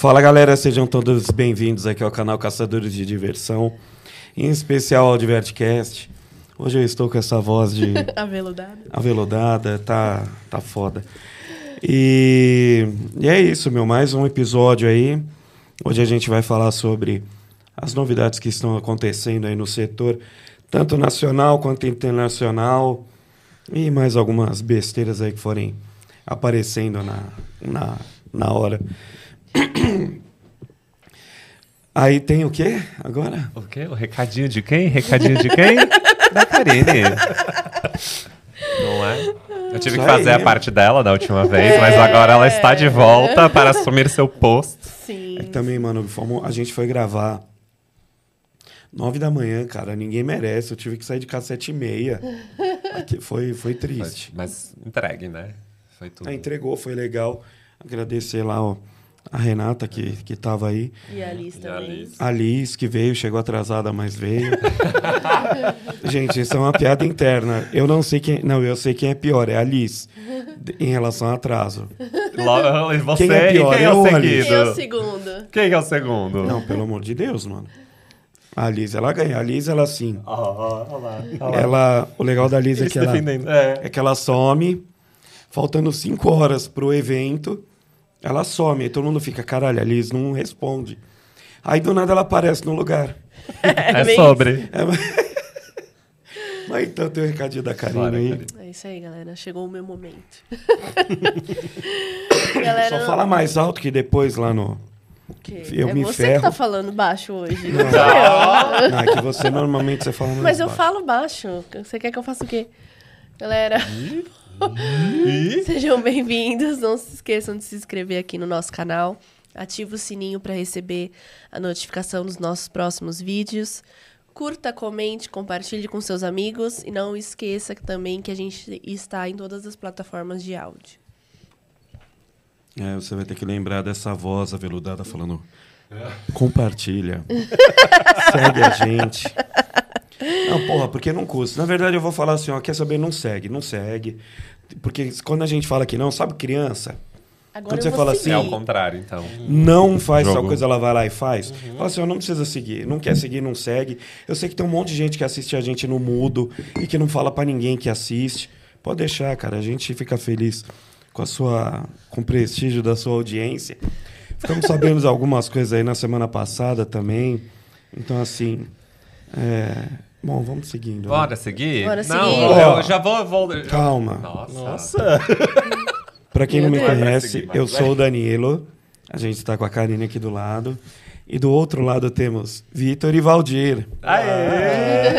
Fala galera, sejam todos bem-vindos aqui ao canal Caçadores de Diversão, em especial ao Divertcast. Hoje eu estou com essa voz de Aveludada. aveludada, tá, tá foda. E, e é isso, meu, mais um episódio aí. Hoje a gente vai falar sobre as novidades que estão acontecendo aí no setor, tanto nacional quanto internacional, e mais algumas besteiras aí que forem aparecendo na, na, na hora. Aí tem o quê agora? O quê? O recadinho de quem? Recadinho de quem? da Karine. Não é? Eu tive Isso que fazer aí. a parte dela da última vez, mas agora ela está de volta para assumir seu posto. Sim. É que também, mano, fomos- a gente foi gravar nove da manhã, cara. Ninguém merece. Eu tive que sair de casa sete e meia. Aqui foi, foi triste. Mas entregue, né? Foi tudo. Ah, entregou, foi legal. Agradecer lá ó, a Renata que, que tava aí. E a Alice E a também. Alice. A Liz, que veio, chegou atrasada, mas veio. gente, isso é uma piada interna. Eu não sei quem. Não, eu sei quem é pior, é a Liz. de- Em relação ao atraso. Você Quem é pior, e quem é o Alice? Quem é o segundo? Quem é o segundo? Não, pelo amor de Deus, mano. A Liz, ela ganha. A Liz, ela sim. Olha lá, olha lá. Ela, o legal da Liz é que ela, defendendo. É. é que ela some, faltando cinco horas pro evento, ela some. Aí todo mundo fica, caralho, a Liz não responde. Aí do nada ela aparece no lugar. É bem sobre. É, mas... mas então tem o recadinho da Karina Bora, aí. Karine. É isso aí, galera. Chegou o meu momento. galera, Só fala mais alto que depois lá no. que eu é me você ferro. que tá falando baixo hoje. Não. Não. eu. Não, é que você normalmente você fala mais Mas eu baixo. falo baixo. Você quer que eu faça o quê? Galera, sejam bem-vindos. Não se esqueçam de se inscrever aqui no nosso canal. Ative o sininho para receber a notificação dos nossos próximos vídeos. Curta, comente, compartilhe com seus amigos. E não esqueça também que a gente está em todas as plataformas de áudio. É, você vai ter que lembrar dessa voz aveludada falando. Compartilha. segue a gente. Não, porra, porque não custa. Na verdade, eu vou falar assim, ó, quer saber? Não segue, não segue. Porque quando a gente fala que não, sabe criança? Agora Quando você fala seguir. É assim, ao contrário, então. Não faz tal Jogo. coisa, ela vai lá e faz. Fala assim, ó, não precisa seguir. Não quer seguir, não segue. Eu sei que tem um monte de gente que assiste a gente no mudo e que não fala pra ninguém que assiste. Pode deixar, cara. A gente fica feliz com a sua, com o prestígio da sua audiência. Ficamos sabendo de algumas coisas aí na semana passada também. Então, assim. é, Bom, vamos seguindo. né? Bora seguir? Bora Não, seguir. eu já vou... vou eu- Calma. Nossa. Pra quem Meu não me Deus. conhece, eu vai. sou o Danilo. A gente tá com a Karine aqui do lado. E do outro lado temos Vitor e Valdir. Aê!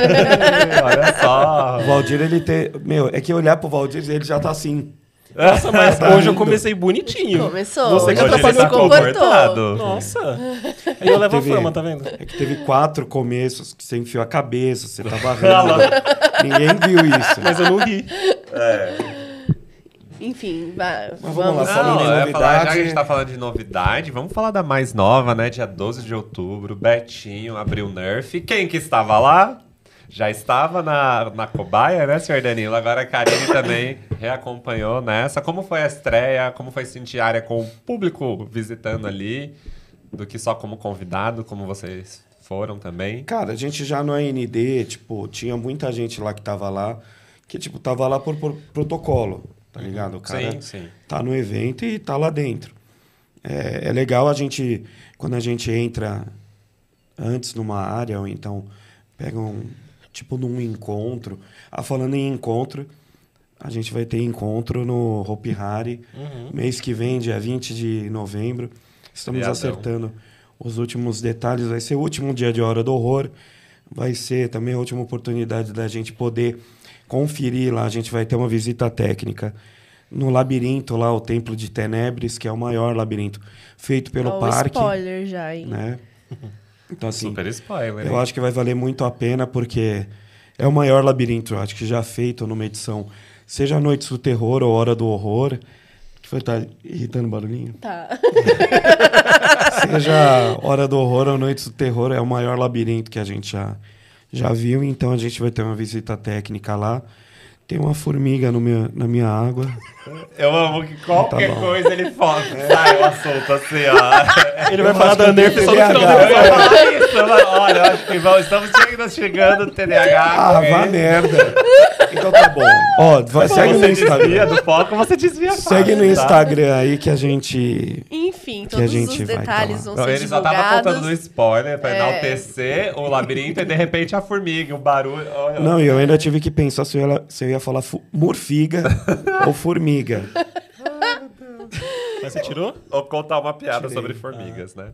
Olha só. O Valdir, ele tem. Meu, é que olhar pro Valdir, ele já tá assim. Nossa, mas Tá hoje eu comecei bonitinho. Começou. Você que Hoje atrapalhou comportou. Comportado. Nossa. Aí eu levo a Teve- fama, tá vendo? É que teve quatro começos que você enfiou a cabeça, você tava rindo. Ninguém viu isso. Mas eu não ri. Enfim, vai, vamos, vamos lá, falando Não, eu ia novidade- falar, já que a gente tá falando de novidade, vamos falar da mais nova, né? Dia 12 de outubro, Betinho abriu Nerf. Quem que estava lá? Já estava na, na cobaia, né, senhor Danilo? Agora a Karine também reacompanhou nessa. Como foi a estreia? Como foi sentir a área com o público visitando ali? Do que só como convidado, como vocês foram também? Cara, a gente já no AND, tipo, tinha muita gente lá que tava lá, que, tipo, tava lá por, por protocolo, tá ligado? O cara sim, sim. tá no evento e tá lá dentro. É, é legal a gente, quando a gente entra antes numa área, ou então pega um, tipo, num encontro. Ah, falando em encontro, a gente vai ter encontro no Hopi Hari, mês que vem, dia 20 de novembro. Estamos Feriadão. acertando os últimos detalhes. Vai ser o último dia de Hora do Horror. Vai ser também a última oportunidade da gente poder conferir lá. A gente vai ter uma visita técnica no labirinto lá, o Templo de Tenebres, que é o maior labirinto feito pelo Ó, o parque. spoiler já, hein? Né? Então, assim, Super spoiler. eu hein? acho que vai valer muito a pena, porque é o maior labirinto, eu acho que já feito numa edição, seja Noites do Terror ou Hora do Horror. Que foi, tá irritando o barulhinho? Tá. Seja Hora do Horror ou Noites do Terror, é o maior labirinto que a gente já, já viu, então a gente vai ter uma visita técnica lá. Tem uma formiga no meu, na minha água. Eu amo que qualquer Tá coisa ele fala. Sai o assunto assim, ó. Ele vai falar da Nerf só no final do episódio. falar isso, mas olha, acho que vamos, estamos chegando, chegando no TDAH. Ah, vá merda. Então tá bom. Ó, vai, segue no Você desvia Instagram. do foco, você desvia Segue no fácil, tá? Instagram aí que a gente. Enfim, Que a todos gente os vai detalhes falar. vão Não, ser ele só tava contando no spoiler pra É. enaltecer o labirinto e de repente a formiga, o barulho. Olha. Não, e eu ainda tive que pensar se eu ia, se eu ia falar murfiga ou formiga. Mas você tirou? Ou contar uma piada Tirei. sobre formigas, né?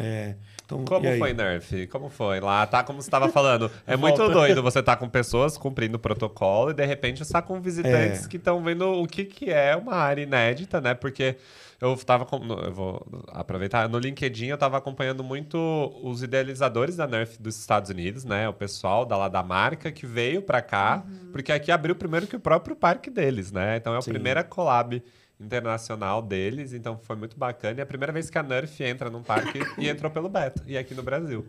É, então, Como foi, Nerf? Como foi? Lá tá como você estava falando. É muito doido você tá com pessoas cumprindo o protocolo e de repente você tá com visitantes É. que estão vendo o que, que é uma área inédita, né? Porque eu tava. com- no- Eu vou aproveitar. No LinkedIn eu tava acompanhando muito os idealizadores da Nerf dos Estados Unidos, né? O pessoal da lá da marca que veio pra cá, porque aqui abriu primeiro que o próprio parque deles, né? Então é a Sim. primeira collab internacional deles, então foi muito bacana. E é a primeira vez que a Nerf entra num parque e entrou pelo Beto, e aqui no Brasil.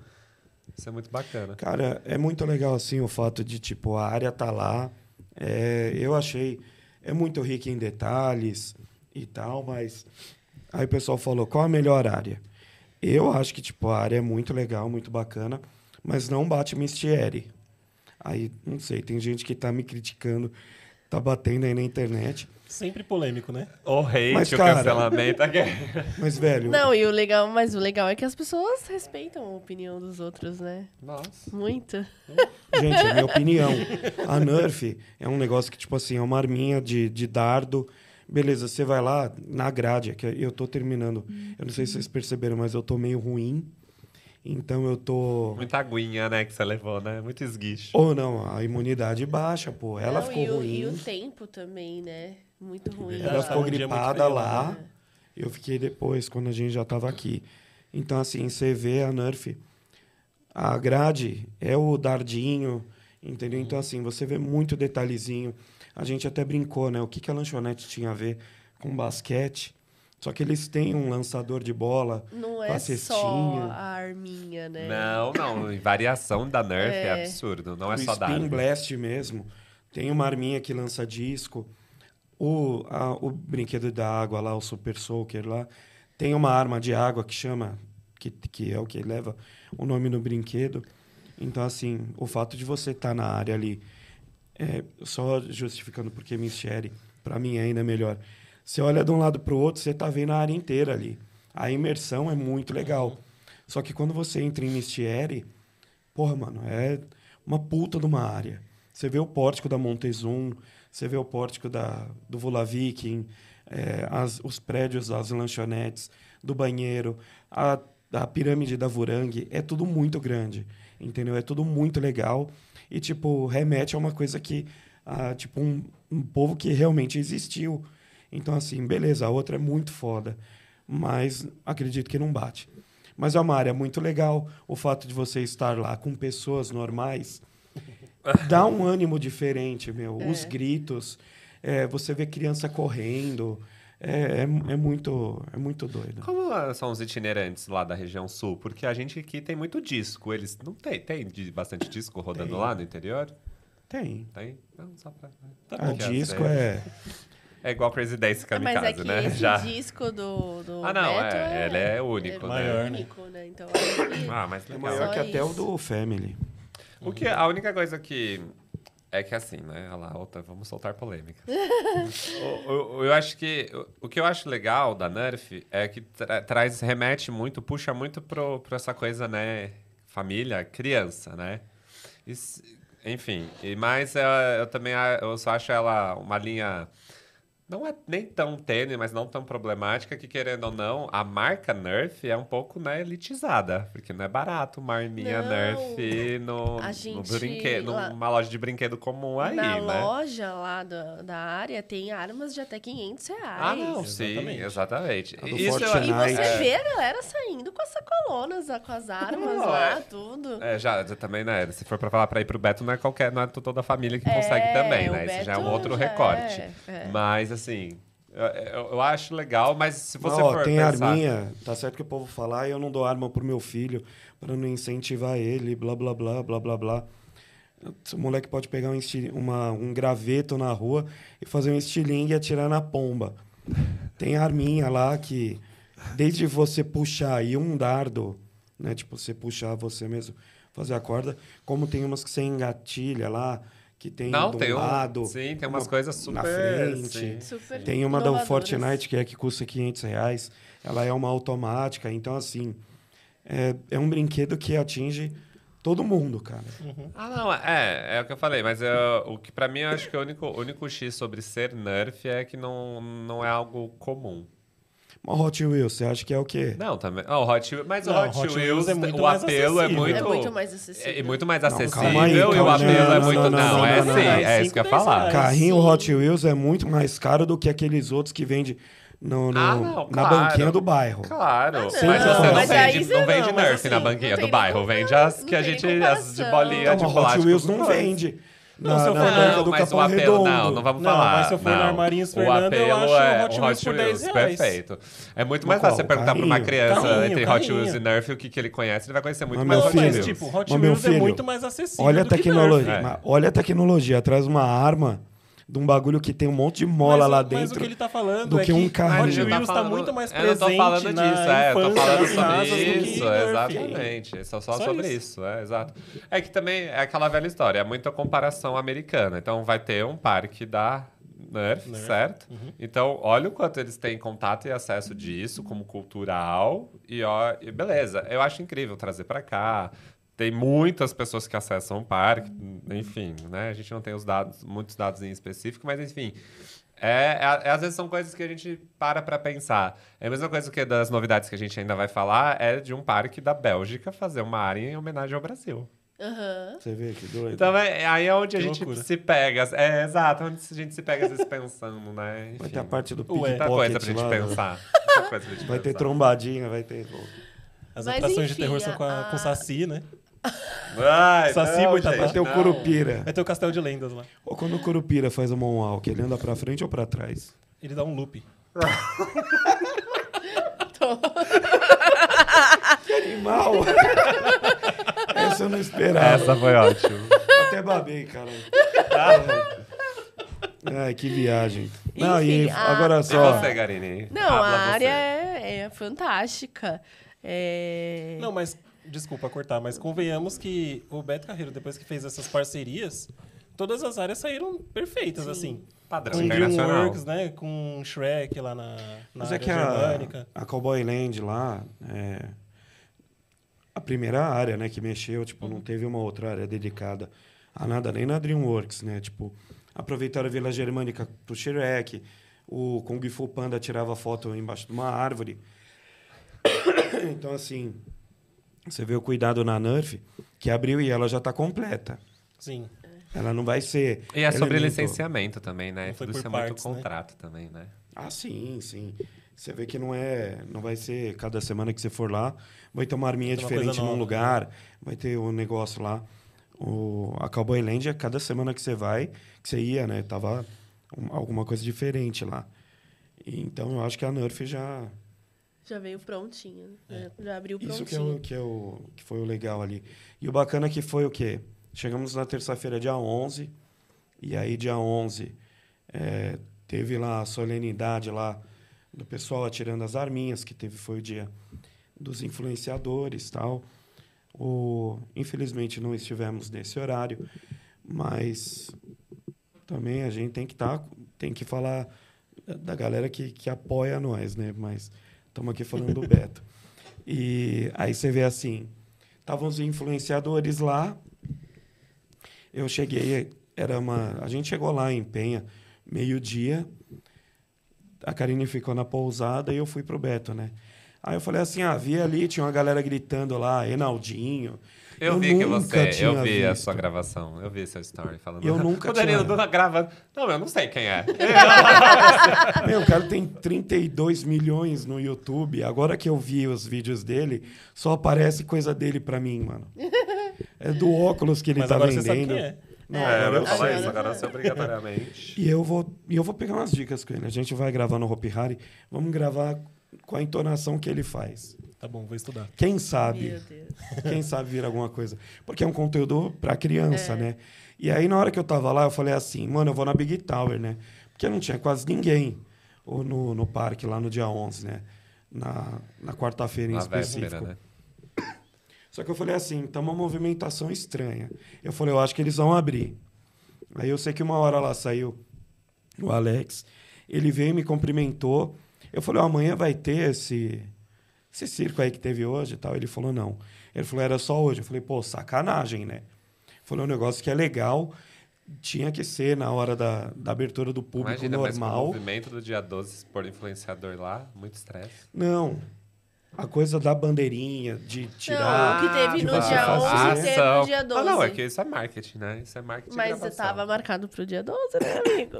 Isso é muito bacana. Cara, é muito legal assim o fato de tipo a área tá lá. É, eu achei é muito rica em detalhes e tal, mas aí o pessoal falou qual a melhor área. Eu acho que tipo a área é muito legal, muito bacana, mas não bate Mistieri. Aí não sei, tem gente que tá me criticando, tá batendo aí na internet, Sempre polêmico, né? O hate, Mas, o cara- cancelamento. aqui. mas velho, Não, e o legal, mas o legal é que as pessoas respeitam a opinião dos outros, né? Nossa. Muito. Gente, é minha opinião. A Nerf é um negócio que, tipo assim, é uma arminha de, de dardo. Beleza, você vai lá na grade, é que eu tô terminando. Eu não sei se vocês perceberam, mas eu tô meio ruim. Então eu tô. Muita aguinha, né, que você levou, né? Muito esguicho. Ou não, a imunidade baixa, pô. Ela Não, ficou e o, ruim. E o tempo também, né? Muito ruim. Ela Ela ficou um gripada lá. né? Eu fiquei depois, quando a gente já tava aqui. Então, assim, você vê a Nerf. A grade é o dardinho, entendeu? Então, assim, você vê muito detalhezinho. A gente até brincou, né? O que, que a lanchonete tinha a ver com basquete. Só que eles têm um lançador de bola. Não com é a só cestinha. a arminha, né? Não, não. em Variação da Nerf é, É. absurdo. Não é o só da Spin. Blast mesmo. Tem uma arminha que lança disco. O, a- o brinquedo da água lá, o Super Soaker lá. Tem uma arma de água que chama... Que, que é o que leva o nome no brinquedo. Então, assim, o fato de você estar na área ali... é, só justificando porque Michele, para mim, é ainda melhor. Você olha de um lado para o outro, você tá vendo a área inteira ali. A imersão é muito legal. Só que quando você entra em Mistieri, porra, mano, é uma puta de uma área. Você vê o pórtico da Montezum, você vê o pórtico da, do Vula Viking, é, as- os prédios das lanchonetes, do banheiro, a, a pirâmide da Vurang, é tudo muito grande, entendeu? É tudo muito legal e, tipo, remete a uma coisa que, ah, tipo, um, um povo que realmente existiu. Então, assim, beleza, a outra é muito foda, mas acredito que não bate. Mas é uma área muito legal. O fato de você estar lá com pessoas normais dá um ânimo diferente, meu. Os gritos, é, você vê criança correndo. É, é, é muito, é muito doido. Como ah, são os itinerantes lá da região sul? Porque a gente aqui tem muito disco. Eles não tem, tem de- bastante disco rodando Tem. lá no interior? Tem. Tem? Não, só pra. A Porque às disco é. É igual Crazy Dance É, mas Kamikaze, é que né? esse Já. disco do, do Ah, não, Beto é, ele é único, é né? Maior, né? único, né? Então, que... Ah, mas É legal. maior Só que até o do Family. O que, a única coisa que. É que assim, né? Olha lá, outra, vamos soltar polêmica. o, o- eu acho que. O, que eu acho legal da Nerf é que tra- traz, remete muito, puxa muito pro, pra essa coisa, né? Família, criança, né? Enfim, e mais eh, eu também eu só acho ela uma linha. Não é nem tão tênue, mas não tão problemática, que querendo ou não, a marca Nerf é um pouco né, elitizada. Porque não é barato uma arminha Não. Nerf no, A no brinquedo, lá- numa loja de brinquedo comum aí, Na né? loja lá da, da área tem armas de até 500 reais. Ah, não, sim, Exatamente. do Isso Fortnite. E você É. vê a galera saindo com as sacolonas, com as armas Não, lá, é. tudo. É, já, já também, né? Se for pra falar pra ir pro Beto, não é qualquer, não é toda a família que consegue É, também, o né? Isso já é um outro já recorte. é, é. Mas, assim, eu, eu- acho legal, mas se você Ó, for tem pensar... arminha, tá certo que o povo fala, ah, eu não dou arma pro meu filho para não incentivar ele, blá blá blá blá blá blá. O moleque pode pegar um, uma- um graveto na rua e fazer um estilingue e atirar na pomba. Tem arminha lá que, desde você puxar aí um dardo, né? Tipo, você puxar você mesmo, fazer a corda, como tem umas que você engatilha lá, que tem Não, do tem um- lado. sim, tem umas uma coisas Na super, frente. sim. Super Tem uma inovadoras. Fortnite, que é que custa 500 reais. Ela é uma automática. Então, assim, é, é um brinquedo que atinge todo mundo, cara. Ah, não, é, é o que eu falei, mas eu- o que pra mim eu acho que o único, o único X sobre ser Nerf é que não, não é algo comum. Uma Hot Wheels, você acha que é o quê? Não, também. Oh, Hot Wheels, mas Não, o Hot, Hot Wheels Wheels, é muito o mais apelo é muito. É muito mais acessível. É, muito mais Não, acessível calma aí, e o apelo é Não, muito. não, Não, não, não, é não, sim, não. é isso que eu ia falar. Carrinho sim. Hot Wheels é muito mais caro do que aqueles outros que vende no, no- Ah, não, na claro. banquinha do bairro. Claro, Ah, mas não, você não mas vende, não vende não, Nerf na assim, banquinha não do bairro, vende as não que a gente. as de bolinha de Então, Hot plástico. Wheels não Não, vende Não, na, se eu na for- banca Não, do mas o Capão apelo Redondo. não, não vamos Não, falar. mas se eu for no não. Armarinhos o Fernando, eu apelo acho é o Hot Wheels por 10 reais. perfeito. É muito mais fácil você perguntar pra uma criança Carrinho, entre Hot carrinho. Wheels e Nerf o que, que ele conhece, ele vai conhecer muito Mas mais meu Hot filho, Mas, tipo, Hot Mas, meu Wheels é filho, muito mais acessível. Olha a tecnologia. É. Olha a tecnologia. Traz uma arma de um bagulho que tem um monte de mola Mas, lá Mas o dentro. que ele tá falando do é que um carrinho. Hot Mas Wheels tá tá falando- muito mais eu não tô presente falando na disso, é, eu tô falando sobre que isso, exatamente. Só, só, Só sobre isso. isso. é, exato. É que também é aquela velha história, é muita comparação americana. Então vai ter um parque da Nerf, Nerf, certo? uhum. Então, olha o quanto eles têm contato e acesso disso como cultural e, ó, e beleza. Eu acho incrível trazer pra cá. Tem muitas pessoas que acessam o parque, enfim, né? A gente não tem os dados, muitos dados em específico, mas enfim. É, é- às vezes são coisas que a gente para pra pensar. É a mesma coisa que das novidades que a gente ainda vai falar, é de um parque da Bélgica fazer uma área em homenagem ao Brasil. Aham. Você vê que doido. Então é, aí é onde a Que gente loucura. se pega. É, exato, onde a gente se pega às vezes pensando, né? Vai Enfim, ter a parte do Ué. muita coisa pickpocket pra gente lá, né? pensar. Muita coisa pra gente Vai ter pensar. trombadinha, vai ter... As Mas, atrações de enfim, terror são com, a, a- com o Saci, né? Ai, Saci, não, Boitatá. Vai ter o não. Curupira. Vai ter o Castelo de Lendas lá. Ou quando o Curupira faz o moonwalk, ele anda pra frente ou pra trás? Ele dá um loop. Animal! Essa eu não esperava. Essa foi ótima. Até babei, cara. Ai, que viagem. Não, e a- agora E só. você, Garine? Não, Habla a você. área é, é fantástica. É... Não, mas, desculpa cortar, mas convenhamos que o Beto Carreiro, depois que fez essas parcerias, todas as áreas saíram perfeitas, assim. Padrão Com internacional. DreamWorks, né? Com Shrek lá na, na Mas é área que a, germânica. a Cowboy Land lá, é, a primeira área, né, que mexeu, tipo, não teve uma outra área dedicada a nada, nem na DreamWorks, né? Tipo, aproveitaram a Vila Germânica pro Shrek, o Kung Fu Panda tirava foto embaixo de uma árvore. então, assim, você vê o cuidado na Nerf, que abriu e ela já está completa. Sim. Ela não vai ser. E é sobre elemento- licenciamento também, né? Tudo por isso é muito partes, né? contrato também, né? Ah, sim, sim. Você vê que não é, não vai ser cada semana que você for lá, vai ter uma arminha uma diferente coisa num nova, lugar, vai ter um negócio lá. O, a Cowboy Land, é cada semana que você vai, que você ia, né, tava um- alguma coisa diferente lá. E, então eu acho que a Nerf já Já veio prontinho. né? Já abriu isso que, é prontinho. o, que, é o, que foi o legal ali. E o bacana que foi o quê? Chegamos na terça-feira, dia 11, e aí dia 11 é, teve lá a solenidade lá do pessoal atirando as arminhas, que teve foi o dia dos influenciadores tal. O, infelizmente não estivemos nesse horário, mas também a gente tem que tá, tem que falar da galera que, que apoia nós, né? Mas estamos aqui falando do Beto. E aí você vê assim, estavam os influenciadores lá. Eu cheguei, era uma, a gente chegou lá em Penha, meio-dia. A Karine ficou na pousada e eu fui pro Beto, né? Aí eu falei assim, ah, vi ali, tinha uma galera gritando lá, Enaldinho. Eu, vi que você, eu vi a visto. sua gravação, eu vi seu story falando. Eu nunca O Danilo tinha- gravando. Não, eu não sei quem é. Meu, o cara tem 32 milhões no YouTube. Agora que eu vi os vídeos dele, só aparece coisa dele pra mim, mano. É do óculos que ele Mas tá agora vendendo. você sabe quem é. Não, é, agora eu eu vou falar isso agora, você obrigatoriamente. E eu vou, e eu vou pegar umas dicas com ele. A gente vai gravar no Hopi Hari, vamos gravar com a entonação que ele faz. Tá bom, vou estudar. Quem sabe? Meu Deus. Quem sabe vir alguma coisa. Porque é um conteúdo pra criança, né? E aí, na hora que eu tava lá, eu falei assim, mano, eu vou na Big Tower, né? Porque não tinha quase ninguém ou no, no parque lá no dia 11, né? Na, na quarta-feira em Na específico. véspera, né? Só que eu falei assim, tá uma movimentação estranha. Eu falei, eu acho que eles vão abrir. Aí eu sei que uma hora lá saiu o Alex, ele veio e me cumprimentou. Eu falei, ó, amanhã vai ter esse, esse circo aí que teve hoje e tal. Ele falou, não. Ele falou, era só hoje. Eu falei, pô, sacanagem, né? Falou, um negócio que é legal, tinha que ser na hora da, da abertura do público Imagina, mas com o normal. movimento do dia 12 por influenciador lá, muito estresse. Não. A coisa da bandeirinha, de tirar. Não, o que teve no você dia fazer. 11 teve no dia 12. Ah, não, é que isso é marketing, né? Isso é marketing Mas gravação. tava marcado pro dia 12, né, amigo?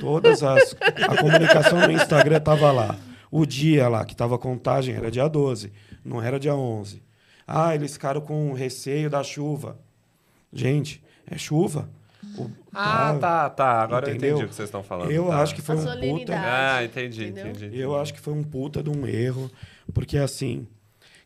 Todas as. A comunicação no Instagram tava lá. O dia lá que tava a contagem era dia 12, não era dia 11. Ah, eles ficaram com receio da chuva. Gente, é chuva. O- Ah, tá, tá. Agora eu Entendeu? entendi o que vocês estão falando. Eu tá. acho que foi A um puta. Ah, entendi, Entendeu? entendi. Eu acho que foi um puta de um erro, porque assim,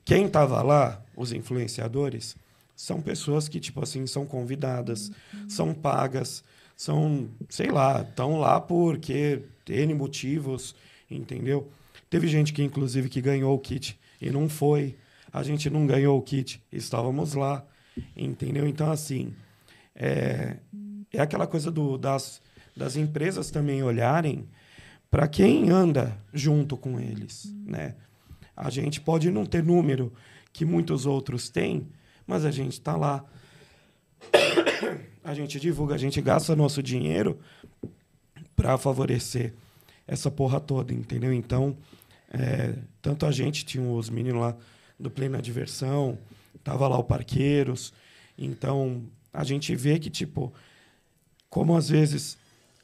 quem tava lá, os influenciadores, são pessoas que, tipo assim, são convidadas, são pagas, são, sei lá, estão lá porque N motivos, entendeu? Teve gente que, inclusive, que ganhou o kit e não foi. A gente não ganhou o kit, estávamos lá, entendeu? Então, assim, é, é aquela coisa do, das, das empresas também olharem para quem anda junto com eles, né? A gente pode não ter número que muitos outros têm, mas a gente está lá. A gente divulga, a gente gasta nosso dinheiro para favorecer essa porra toda, entendeu? Então, é, tanto a gente tinha os meninos lá do Plena Diversão, tava lá o Parqueiros, então a gente vê que tipo como às vezes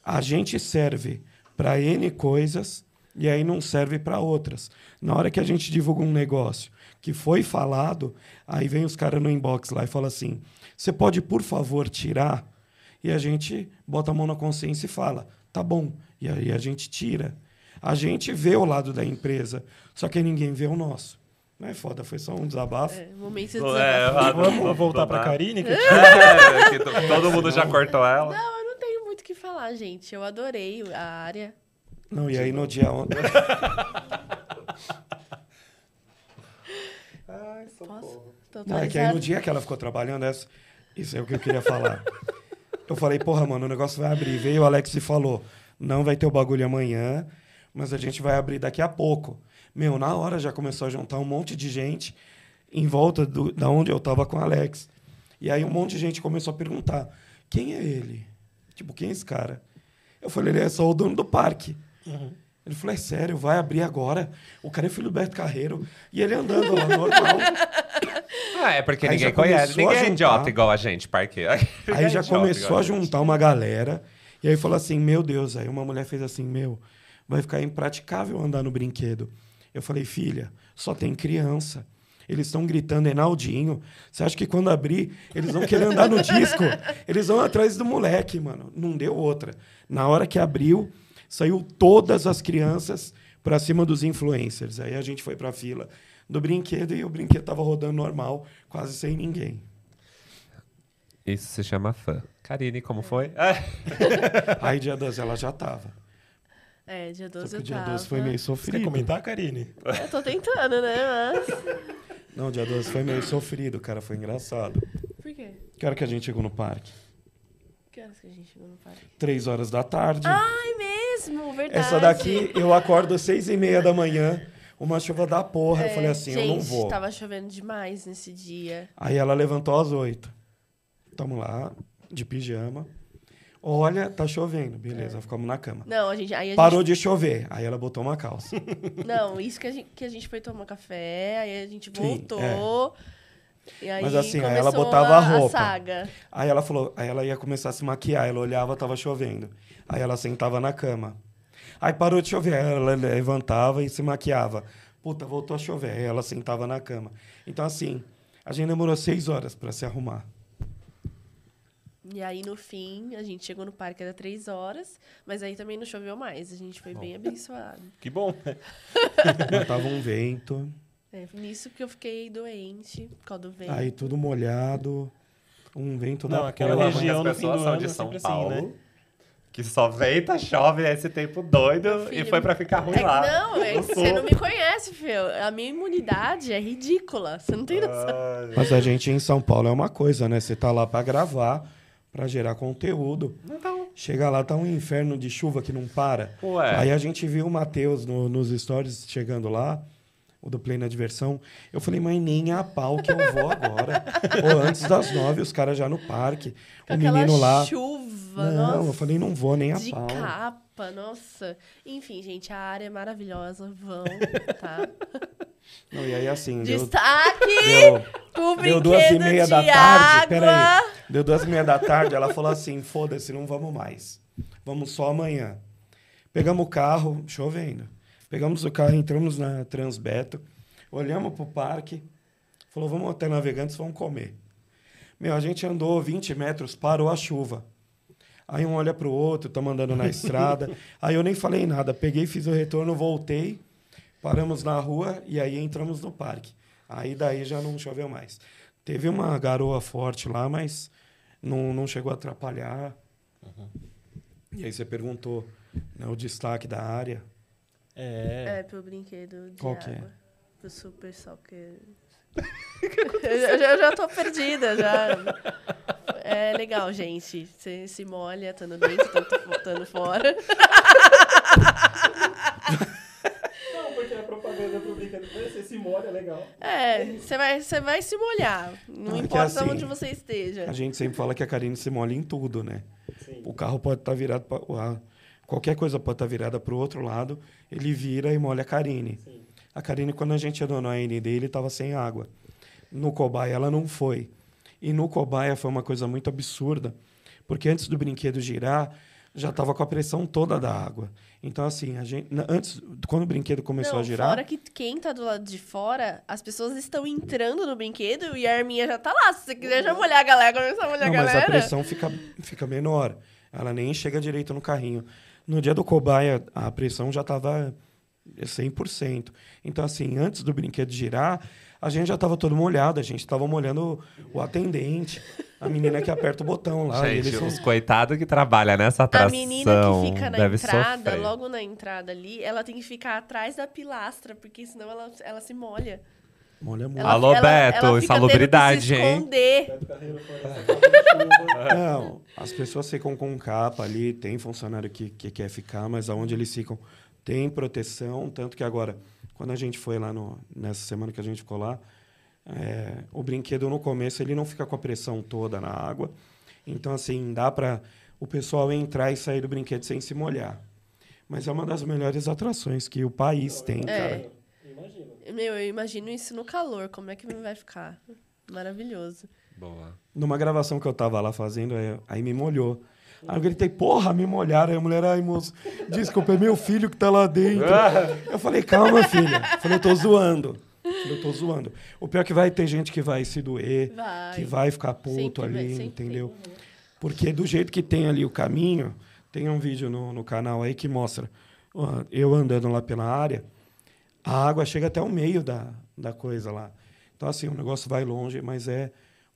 a gente serve para N coisas e aí não serve para outras. Na hora que a gente divulga um negócio que foi falado, aí vem os caras no inbox lá e fala assim: "Você pode, por favor, tirar?" E a gente bota a mão na consciência e fala: "Tá bom". E aí a gente tira. A gente vê o lado da empresa, só que ninguém vê o nosso. Não é foda, foi só um desabafo. É, momento de É, desabafo. ah, Vamos voltar pra Dá. Karine? Que É, que to- todo mundo já cortou ela. Não, eu não tenho muito o que falar, gente. Eu adorei a área. Não, e aí no dia on- Posso? Tô Não, é que aí no dia que ela ficou trabalhando, essa, isso é o que eu queria falar. Eu falei, porra, mano, o negócio vai abrir. Veio o Alex e falou: não vai ter o bagulho amanhã, mas a gente vai abrir daqui a pouco. Meu, na hora já começou a juntar um monte de gente em volta do, da onde eu tava com o Alex. E aí um monte de gente começou a perguntar: quem é ele? Tipo, quem é esse cara? Eu falei, ele é só o dono do parque. Ele falou, é sério, vai abrir agora. O cara é filho do Beto Carreiro. E ele andando lá, normal. Ah, é porque Aí ninguém conhece. a Ninguém é juntar. idiota igual a gente, parque. Aí já começou a juntar uma galera. E aí falou assim: Meu Deus. Aí uma mulher fez assim: Meu, vai ficar impraticável andar no brinquedo. Eu falei: Filha, só tem criança. Eles estão gritando Enaldinho. Você acha que quando abrir, eles vão querer andar no disco? Eles vão atrás do moleque, mano. Não deu outra. Na hora que abriu, saiu todas as crianças pra cima dos influencers. Aí a gente foi pra fila do brinquedo e o brinquedo tava rodando normal, quase sem ninguém. Isso se chama fã. Karine, como foi? Aí dia 12 ela já tava. É, dia Só 12 que o eu dia tava. 12 foi meio Você sofrido. quer comentar, Karine? Eu tô tentando, né? Mas... Não, dia 12 foi meio sofrido, cara. Foi engraçado. Por quê? Que hora que a gente chegou no parque? Que horas que a gente chegou no parque? Três horas da tarde. Ai, mesmo, verdade. Essa daqui, eu acordo às seis e meia da manhã, uma chuva da porra. eu falei assim, É, gente, eu não vou. tava chovendo demais nesse dia. Aí ela levantou às oito. Tamo lá, de pijama. Olha, tá chovendo. Beleza, ficamos na cama. Não, a gente... Aí a Parou de chover. Aí ela botou uma calça. gente... Não, isso que a, gente, que a gente foi tomar café, aí a gente Sim, voltou... E aí Mas assim, aí ela botava a roupa. saga. Aí ela falou, aí ela ia começar a se maquiar, ela olhava, tava chovendo. Aí ela sentava na cama. Aí parou de chover, ela levantava e se maquiava. Puta, voltou a chover, aí ela sentava na cama. Então assim, a gente demorou seis horas para se arrumar. E aí, no fim, a gente chegou no parque, era três horas, mas aí também não choveu mais. A gente foi bem abençoado. Que bom. Mas tava um vento. É, nisso que eu fiquei doente, por causa do vento. Aí tudo molhado, um vento Não, da aquela porra. região- no fim do são ano de São sempre assim, Paulo. né? Que só venta, chove, é esse tempo doido Filho, e foi pra ficar ruim É, lá. não, é você não me conhece, Fio. A minha imunidade é ridícula. Você não tem noção. Ai, Mas a gente em São Paulo é uma coisa, né? Você tá lá pra gravar, pra gerar conteúdo. Então, Chega lá, tá um inferno de chuva que não para. Ué. Aí a gente viu o Matheus no- nos stories chegando lá, o do Play na Diversão. Eu falei, mas nem a pau que eu vou agora. Ou antes das nove, os caras já no parque. Com o menino lá. chuva, Não, nossa. eu falei, não vou nem a de pau. capa, nossa. Enfim, gente, a área é maravilhosa. Vão, tá? Não, e aí assim, Destaque deu, deu duas e meia da tarde. Peraí. Deu duas e meia da tarde, ela falou assim: foda-se, não vamos mais. Vamos só amanhã. Pegamos o carro, chovendo. Pegamos o carro, entramos na Transbeto, olhamos pro parque, falou: vamos até Navegantes, vamos comer. Meu, a gente andou 20 metros, parou a chuva. Aí um olha pro outro, estamos andando na estrada. Aí eu nem falei nada, peguei, fiz o retorno, voltei, paramos na rua e aí entramos no parque. Aí daí já não choveu mais. Teve uma garoa forte lá, mas não, não chegou a atrapalhar. E aí você perguntou né, o destaque da área. É. É, pro brinquedo de Qual que é? água. Pro Super Soccer. eu, já- eu já tô perdida, já. É legal, gente. Você se molha, estando dentro, tanto estando fora. Não, porque a propaganda pro brinquedo você se molha, legal. É, você vai, você vai se molhar. Não Ah, que importa assim, onde você esteja. A gente sempre fala que a Karine se molha em tudo, né? Sim. O carro pode estar virado para qualquer coisa pode estar virada para o outro lado, ele vira e molha a Karine. Sim. A Karine quando a gente andou no AND, ele estava sem água. No cobaia ela não foi. E no cobaia foi uma coisa muito absurda, porque antes do brinquedo girar, já estava com a pressão toda da água. Então assim, a gente antes quando o brinquedo começou Não, a girar, fora que quem tá do lado de fora, as pessoas estão entrando no brinquedo e a arminha já tá lá. Se você quiser já molhar a galera, começar a molhar Não, a mas a galera. pressão fica, fica menor. Ela nem chega direito no carrinho. No dia do cobaia, a pressão já estava 100%. Então, assim, antes do brinquedo girar, a gente já estava todo molhado. A gente estava molhando o atendente, a menina que aperta o botão lá. e Gente, eles são- os coitados que trabalham nessa atração. A menina que fica na entrada, sofrer. logo na entrada ali, ela tem que ficar atrás da pilastra, porque senão ela, ela se molha. Molha muito. Ela, Alô, ela, Beto, ela fica insalubridade, tendo que se hein? Não, as pessoas ficam com capa ali, tem funcionário que, que quer ficar, mas aonde eles ficam tem proteção, tanto que agora, quando a gente foi lá no, nessa semana que a gente ficou lá, é, o brinquedo no começo ele não fica com a pressão toda na água, então assim dá para o pessoal entrar e sair do brinquedo sem se molhar. Mas é uma das melhores atrações que o país tem, É. cara. Imagina. Meu, eu imagino isso no calor, como é que vai ficar? Maravilhoso. Boa. Numa gravação que eu tava lá fazendo, aí, aí me molhou. Aí eu gritei, porra, me molharam. Aí a mulher, ai, moço, desculpa, é meu filho que tá lá dentro. eu falei, calma, filha. Eu falei, eu tô zoando. Eu falei, eu tô zoando. O pior é que vai ter gente que vai se doer, Vai. que vai ficar puto Sempre vai, ali, sempre entendeu? Porque do jeito que tem ali o caminho, tem um vídeo no, no canal aí que mostra eu andando lá pela área, a água chega até o meio da, da coisa lá. Então, assim, o negócio vai longe, mas é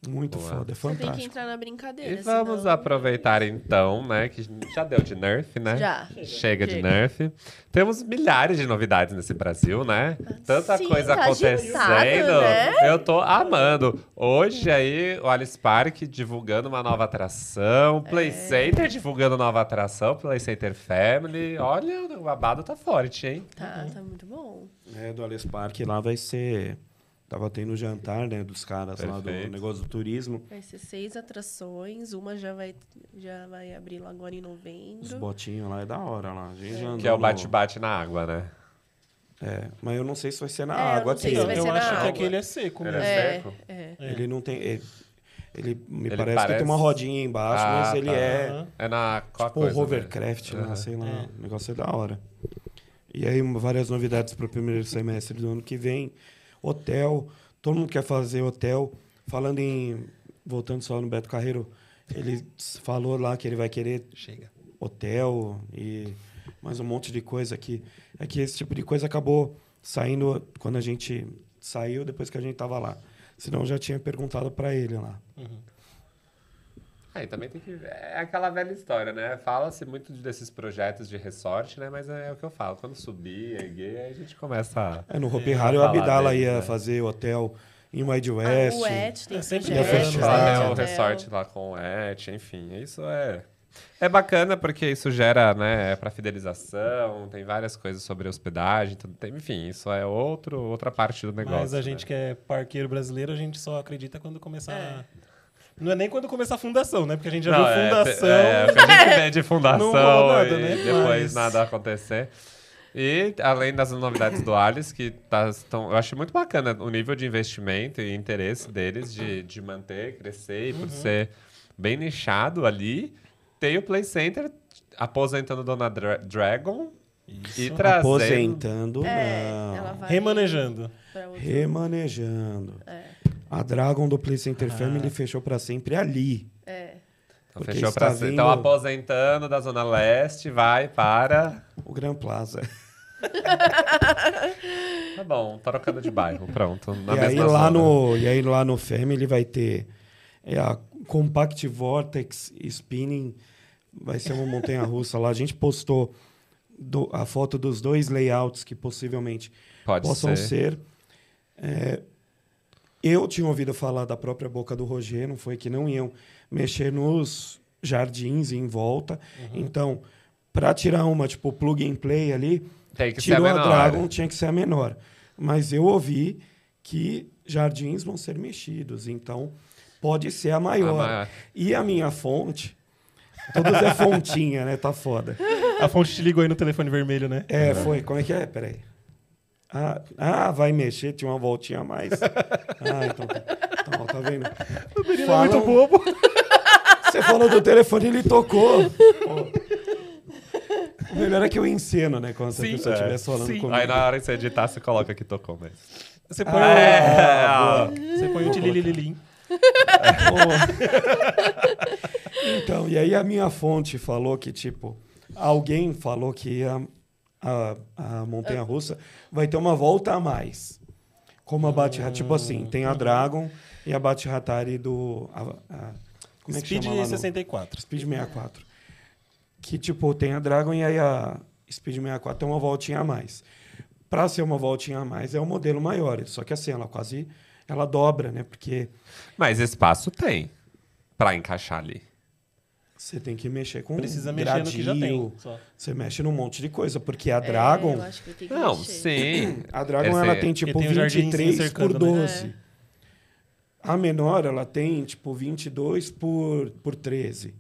muito Boa. foda, é Você tem que fantástico. entrar na brincadeira. E vamos senão- aproveitar então, né? Que já deu de nerf, né? Já. Chega de Chega. nerf. Temos milhares de novidades nesse Brasil, né? Tanta Sim, coisa tá acontecendo. agitado, né? Eu tô amando. Hoje aí, o Alice Park divulgando uma nova atração. Play Center divulgando nova atração. Play Center Family. Olha, o babado tá forte, hein? Tá, tá muito bom. É, do Alice Park lá vai ser. Tava tendo jantar, né, dos caras lá do Perfeito. negócio do turismo. Vai ser seis atrações, uma já vai, já vai abrir lá agora em Os novembro. botinhos lá é da hora lá. A gente já andou Que é o no- bate-bate na água, né? É, mas eu não sei se vai ser na É, eu água aqui. eu na acho que água. aquele é seco Ele mesmo. é É, seco? é. Ele não tem. Ele, ele me Ele parece, que parece- tem uma rodinha embaixo, Ah, mas ele tá. é. É na qual Tipo, coisa, hovercraft né? lá, sei lá. É. O negócio é da hora. E aí, várias novidades para o primeiro semestre do ano que vem. Hotel. Todo mundo quer fazer hotel. Falando em. Voltando só no Beto Carreiro, ele falou lá que ele vai querer Chega. hotel e mais um monte de coisa aqui. É que esse tipo de coisa acabou saindo quando a gente saiu depois que a gente tava lá. Senão eu já tinha perguntado pra ele lá. Aí também tem que. É aquela velha história, né? Fala-se muito desses projetos de resort, né? Mas é o que eu falo. Quando subir, erguer, aí a gente começa a. É, no Hopi Hari, o Abdala ia né? fazer hotel em Wide Ah, West. o Et tem É, sempre projeto, ia Fechar né, o resort lá com o Et, enfim. Isso é. É bacana porque isso gera, né, para fidelização, tem várias coisas sobre hospedagem, tudo tem, enfim, isso é outro, outra parte do negócio. Mas a gente né? que é parqueiro brasileiro, a gente só acredita quando começar. É. Não é nem quando começar a fundação, né? Porque a gente já Não, viu é, fundação. É, o que a gente vê de fundação nada, e né? depois Mas- nada acontecer. E além das novidades do Alice, que tá, tão, eu acho muito bacana o nível de investimento e interesse deles de, de manter, crescer e Uhum. por ser bem nichado ali. Tem o Play Center aposentando Dona Dra- Dragon e trazendo. Aposentando, É, não. ela vai Remanejando. Remanejando. É. A Dragon do Play Center Family fechou pra sempre ali. É. Então, fechou pra ser. vindo- Então, aposentando da Zona Leste, vai para. O Gran Plaza. Tá bom, trocando de bairro, pronto. Na e, aí lá no, e aí lá no Family vai ter é, a Compact Vortex Spinning. Vai ser uma montanha russa lá. A gente postou do- a foto dos dois layouts que possivelmente Pode possam ser. ser. É, eu tinha ouvido falar da própria boca do Roger, não foi que não iam mexer nos jardins em volta. Uhum. Então, para tirar uma, tipo, plug and play ali, Tem que ser a tirou a, menor. Dragon, tinha que ser a menor. Mas eu ouvi que jardins vão ser mexidos, então pode ser a maior. A maior. E a minha fonte, todas é fontinha, né? Tá foda. A fonte te ligou aí no telefone vermelho, né? É, foi. Como é que é? Peraí. Ah, ah, vai mexer, tinha uma voltinha a mais. Ah, então tá. Então, tá vendo? O menino é muito bobo. Você falou do telefone, ele tocou. Pô. O melhor é que eu enceno, né? Quando a Sim, pessoa é. estiver falando Sim. comigo. Aí na hora que você editar, você coloca que tocou mesmo. Você põe Ah, o. Você põe o tilililim. Então, e aí a minha fonte falou que, tipo, alguém falou que a, a, a montanha russa vai ter uma volta a mais. Como a Bate Tipo assim, tem a Dragon e a Bate Hatari do. a- a- como é que Speed chama lá no- 64. Speed 64. Que, tipo, tem a Dragon e aí a Speed 64 tem uma voltinha a mais. Para ser uma voltinha a mais, é um modelo maior. Só que assim, ela quase. Ela dobra, né? Porque Mas espaço tem pra encaixar ali. Você tem que mexer com Precisa mexer no que já tem. gradil, só. Você mexe num monte de coisa, porque a É, Dragon, eu acho que tem que Não, mexer. sim. a Dragon ela tem tipo tem um jardinzinho 23 por cercando, né? 12. A menor ela tem tipo 22 por por 13.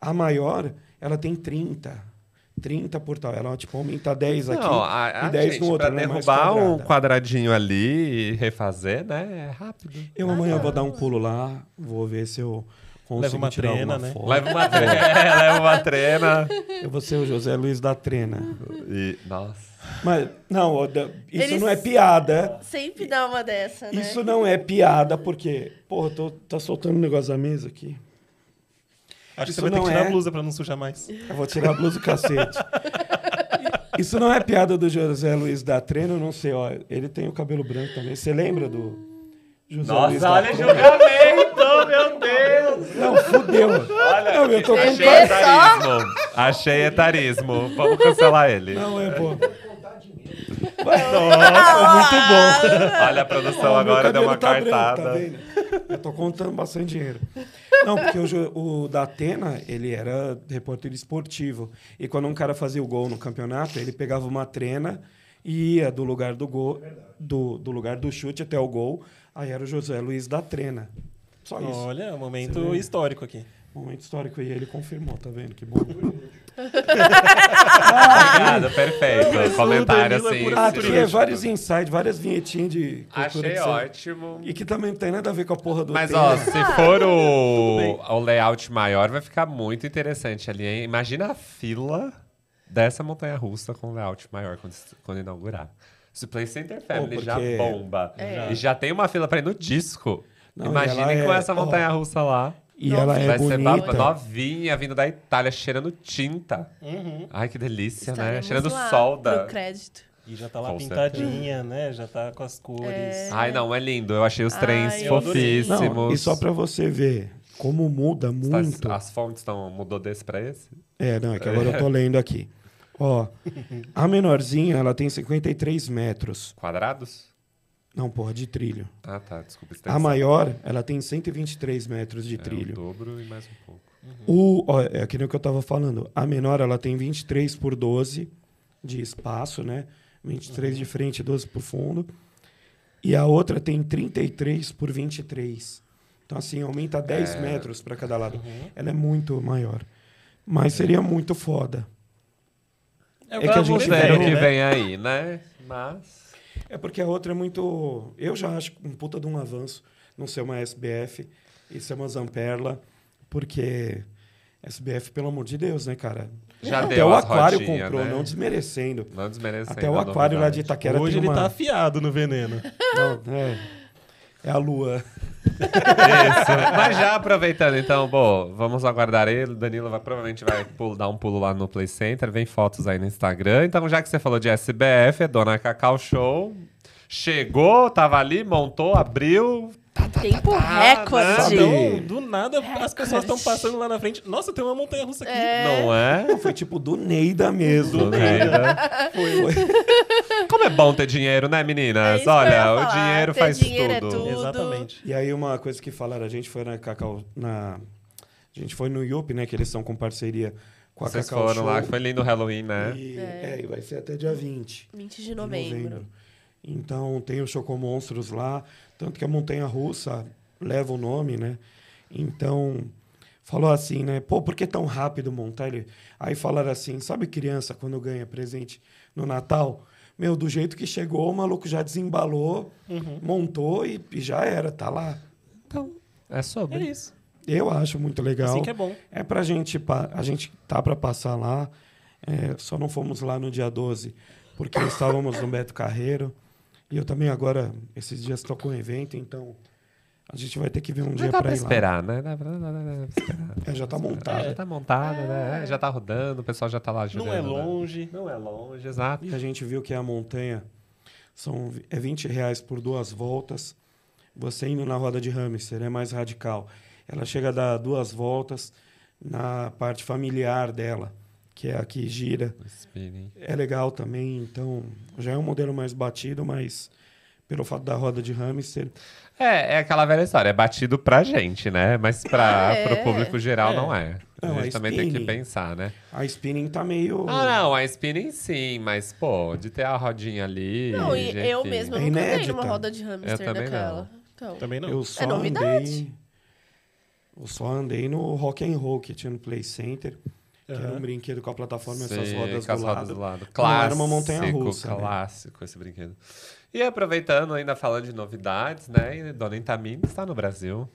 A maior ela tem 30. 30 por tal. Ela tipo aumenta 10 aqui Não, a, a e 10 gente, no outro, pra é derrubar um quadradinho ali e refazer, né? É rápido. Eu amanhã vou dar um pulo lá, vou ver se eu Leva uma trena, uma né? foto. Leva uma trena. é, leva uma trena. Eu vou ser o José Luiz da Trena. E, nossa. Mas não, da- isso Eles- não é piada. Sempre dá uma dessa, né? Isso não é piada, porque, porra, tô, tá soltando um negócio da mesa aqui. Acho que Isso você vai ter que tirar é- a blusa pra não sujar mais. Eu vou tirar a blusa do cacete. Isso não é piada do José Luiz da Trena, eu não sei, ó. Ele tem o cabelo branco também. Você lembra do José Luiz Nossa, da olha o Trena? julgamento, meu Deus! Não, fudeu. Olha, Não, eu tô com achei cara- etarismo. Achei etarismo. Vamos cancelar ele. Não, é bom. Nossa, muito bom. Olha, a produção Ó, agora deu uma tá cartada. branco, tá? Eu tô contando bastante dinheiro. Não, porque o, o da Atena, ele era repórter esportivo. E quando um cara fazia o gol no campeonato, ele pegava uma trena e ia do lugar do gol, do, do lugar do chute até o gol. Aí era o José Luiz da Trena. Só isso. Olha, um Você momento vê? histórico aqui. Momento histórico. E ele confirmou, tá vendo? Que bom. Obrigado, perfeito. Mas o Comentário Danilo é assim. é cirúrgico. vários insights, várias vinhetinhas de. Achei ótimo. E que também não tem nada a ver com a porra do Mas, tema. ó, se for o, o layout maior, vai ficar muito interessante ali, hein? Imagina a fila dessa montanha russa com layout maior quando, quando inaugurar. Se o Play Center Family já porque- bomba É. e já tem uma fila pra ir no disco, Não, imagine com é- essa montanha russa lá. E Nossa. ela é vai ser bonita. baba- novinha, vindo da Itália, cheirando tinta. Uhum. Ai, que delícia, né? Estaremos Cheirando lá solda. Pro crédito. E já tá lá Com pintadinha, né? Já tá com as cores. É. Ai, não, é lindo. Eu achei os Ai, trens adorei. fofíssimos. Não, e só pra você ver como muda muito. As fontes estão. Mudou desse pra esse? É, não, é que agora eu tô lendo aqui. Ó, a menorzinha, ela tem 53 metros. Quadrados? Não, porra, de trilho. Ah, tá. Desculpa. A maior, ela tem 123 metros de É, o trilho. dobro e mais um pouco. O, ó, é aquilo que eu tava falando. A menor, ela tem 23 por 12 de espaço, né? 23 de frente e 12 por fundo. E a outra tem 33 por 23. Então, assim, aumenta 10 É. metros para cada lado. Ela é muito maior. Mas seria muito foda. É, o É que a gente Vamos ver ver, o que né? vem aí, né? Mas. É porque a outra é muito. Eu já acho um puta de um avanço não ser uma SBF e ser uma Zamperla, porque SBF, pelo amor de Deus, né, cara? Já Até deu o Aquário rodinhas, comprou, né? não desmerecendo. Não desmerecendo. Até o Aquário lá de. Itaquera Hoje ele uma... tá afiado no veneno. Não, é, é a lua. Isso. Mas já aproveitando, então, bom, vamos aguardar ele. O Danilo vai, provavelmente vai pulo- dar um pulo lá no Play Center. Vem fotos aí no Instagram. Então, já que você falou de SBF, é Dona Cacau Show. Chegou, tava ali, montou, abriu. Tempo Sabe? recorde. Então, do nada, as pessoas estão passando lá na frente. Nossa, tem uma montanha russa aqui. Não é? Foi tipo do Neida mesmo. Do Neida. Como é bom ter dinheiro, né, É meninas? ia Olha, o dinheiro ter faz dinheiro é tudo. tudo. Exatamente. E aí uma coisa que falaram, a gente foi na Cacau... Na... A gente foi no Yup, né, que eles estão com parceria com a Vocês Cacau foram Show. lá, que foi lindo o Halloween, né? E, É. é, e vai ser até dia 20. 20 de de novembro. Então tem o Chocomonstros lá, tanto que a montanha russa leva o nome, né? Então falou assim, né? Pô, por que tão rápido montar ele? Aí falaram assim, sabe criança quando ganha presente no Natal? Meu, do jeito que chegou, o maluco já desembalou, montou e, e já era, tá lá. Então, é É sobre. isso. Eu acho muito legal. Assim que é bom. É pra gente, a gente tá para passar lá, é, só não fomos lá no dia 12, porque estávamos no Beto Carreiro, e eu também agora, esses dias estou com um evento, então a gente vai ter que ver um dia para ir lá. esperar, né? Dá pra, dá, dá, dá pra esperar. É, já tá montado. Já tá montado, né? Já tá rodando, o pessoal já tá lá ajudando. Não é né? longe. Não é longe, exato. E a gente viu que a montanha são, é 20 reais por duas voltas. Você indo na roda de hamster é mais radical. Ela chega a dar duas voltas na parte familiar dela, que é a que gira. Spinning. É legal também, então já é um modelo mais batido, mas pelo fato da roda de hamster, É, é aquela velha história, é batido pra gente, né? Mas pra, Ah, é. pro público geral É. não é. Não, a gente é também tem que spinning. pensar, né? a spinning tá meio. Ah, não, a spinning sim, mas, pô, de ter a rodinha ali. Não, e gente, eu mesma É nunca inédita. numa roda de hamster Eu também daquela. Então, Também não. Eu só novidade. andei. Eu só andei no Rock and Roll que tinha no Play Center, que era Aham. um brinquedo com a plataforma e Sim, essas rodas, com as do, rodas lado. do lado. Não era uma Clássico, montanha-russa, né? Clássico esse brinquedo. E aproveitando, ainda falando de novidades, né? e Dona Intamin está no Brasil.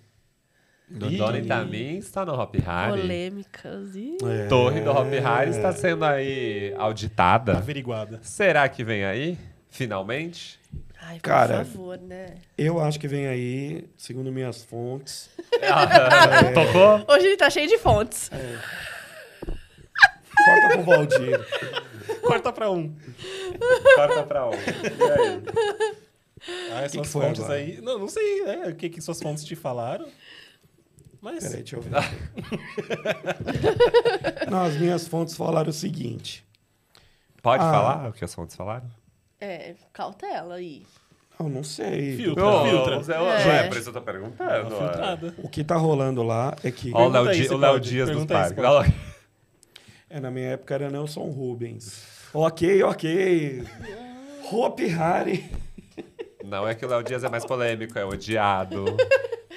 Ih. Dona Intamin está no Hop Harry. polêmicas. Ih. É. Torre do Hop Harry está sendo aí auditada. Averiguada. Será que vem aí? Finalmente? Ai, por Cara, favor, né? Eu acho que vem aí, segundo minhas fontes. Tocou? Hoje ele tá cheio de fontes. Corta pro Valdir. Corta pra um. Corta pra onde? E aí? Ah, essas que foi fontes agora? aí. Não, não sei né, o que, que suas fontes te falaram. Mas. Peraí, deixa eu ver. Não, as minhas fontes falaram o seguinte. Pode Ah. falar o que as fontes falaram? É, cautela aí. Eu não sei. Filtra, Ô, filtra. Zé, É. é, por isso eu tô perguntando. filtrada. O que tá rolando lá é que. Ó, o Léo Di- o Léo. Dias dos parques. É, na minha época era Nelson Rubens. Ok, ok. Hope Harry. Não é que o Léo Dias é mais polêmico, é odiado.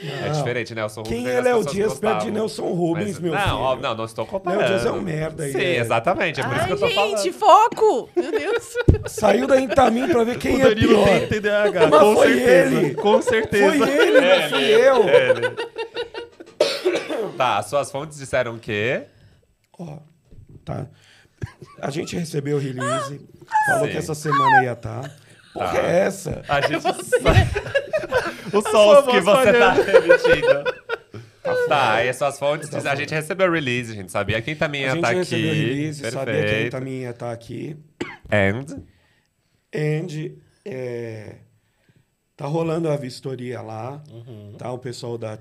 É Não. diferente, Nelson Rubens. Quem é Léo Dias perto de. Nelson Rubens, Mas- meu não, filho? ó, não, não estou comparando. Léo Dias é um merda aí, Sim, é. exatamente, é por isso que Ai, eu tô gente, falando. foco! Meu Deus. Saiu da Intamin pra ver quem o é Danilo pior. tem TDAH, Mas com foi certeza. ele. Com certeza. Foi ele, não fui eu. Tá, suas fontes disseram que... Ó, tá. A gente recebeu o release, falou Sim. que essa semana ia estar. Porra, Tá. é essa? A gente... Os sua sons que você tá emitindo. Tá, e suas fontes dizem... A gente recebeu o release, a gente sabia quem também A ia gente estar aqui. recebeu o release, sabia que a Perfeito. Intamin ia estar aqui. And... And é, tá rolando a vistoria lá. Uhum. Tá o pessoal da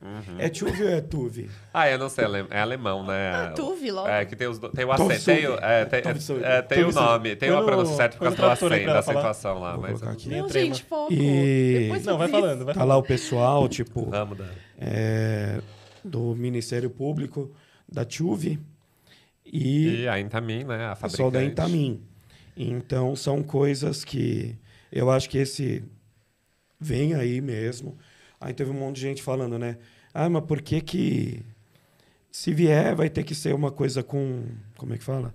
Tuve. É Tuve ou é Tuve? Ah, eu não sei, é é alemão, né? Ah, Tuve, logo. É, que tem, os, tem o acento, tem, o- é, tem, é, tem o nome, tem uma pronúncia certa por causa do acento, da acentuação lá. Vou Mas... colocar aqui. Não, trema. gente, foco. E- Não, vai falando, vai Tá lá o pessoal, tipo, Vamos dar. é, do Ministério Público, da Tuve. E E a Intamin, né? A o pessoal da fabricante. Intamin. Então, são coisas que eu acho que esse vem aí mesmo. Aí teve um monte de gente falando, né? Ah, mas por que que se vier vai ter que ser uma coisa com, como é que fala?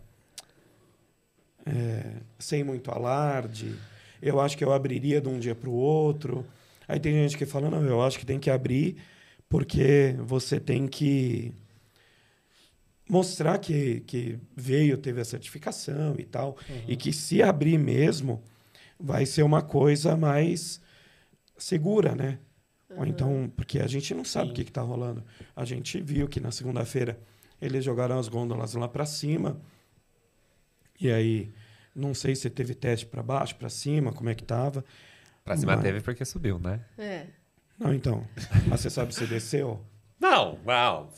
É, sem muito alarde. Eu acho que eu abriria de um dia para o outro. Aí tem gente que fala, não, eu acho que tem que abrir porque você tem que mostrar que, que veio, teve a certificação e tal, e que se abrir mesmo, vai ser uma coisa mais segura, né? Ou então, porque a gente não sabe Sim. o que está rolando. A gente viu que na segunda-feira eles jogaram as gôndolas lá para cima, e aí não sei se teve teste para baixo, para cima, como é que tava. Pra cima Mas- teve porque subiu, né? É. Não, então. Mas você sabe se desceu? Não, não,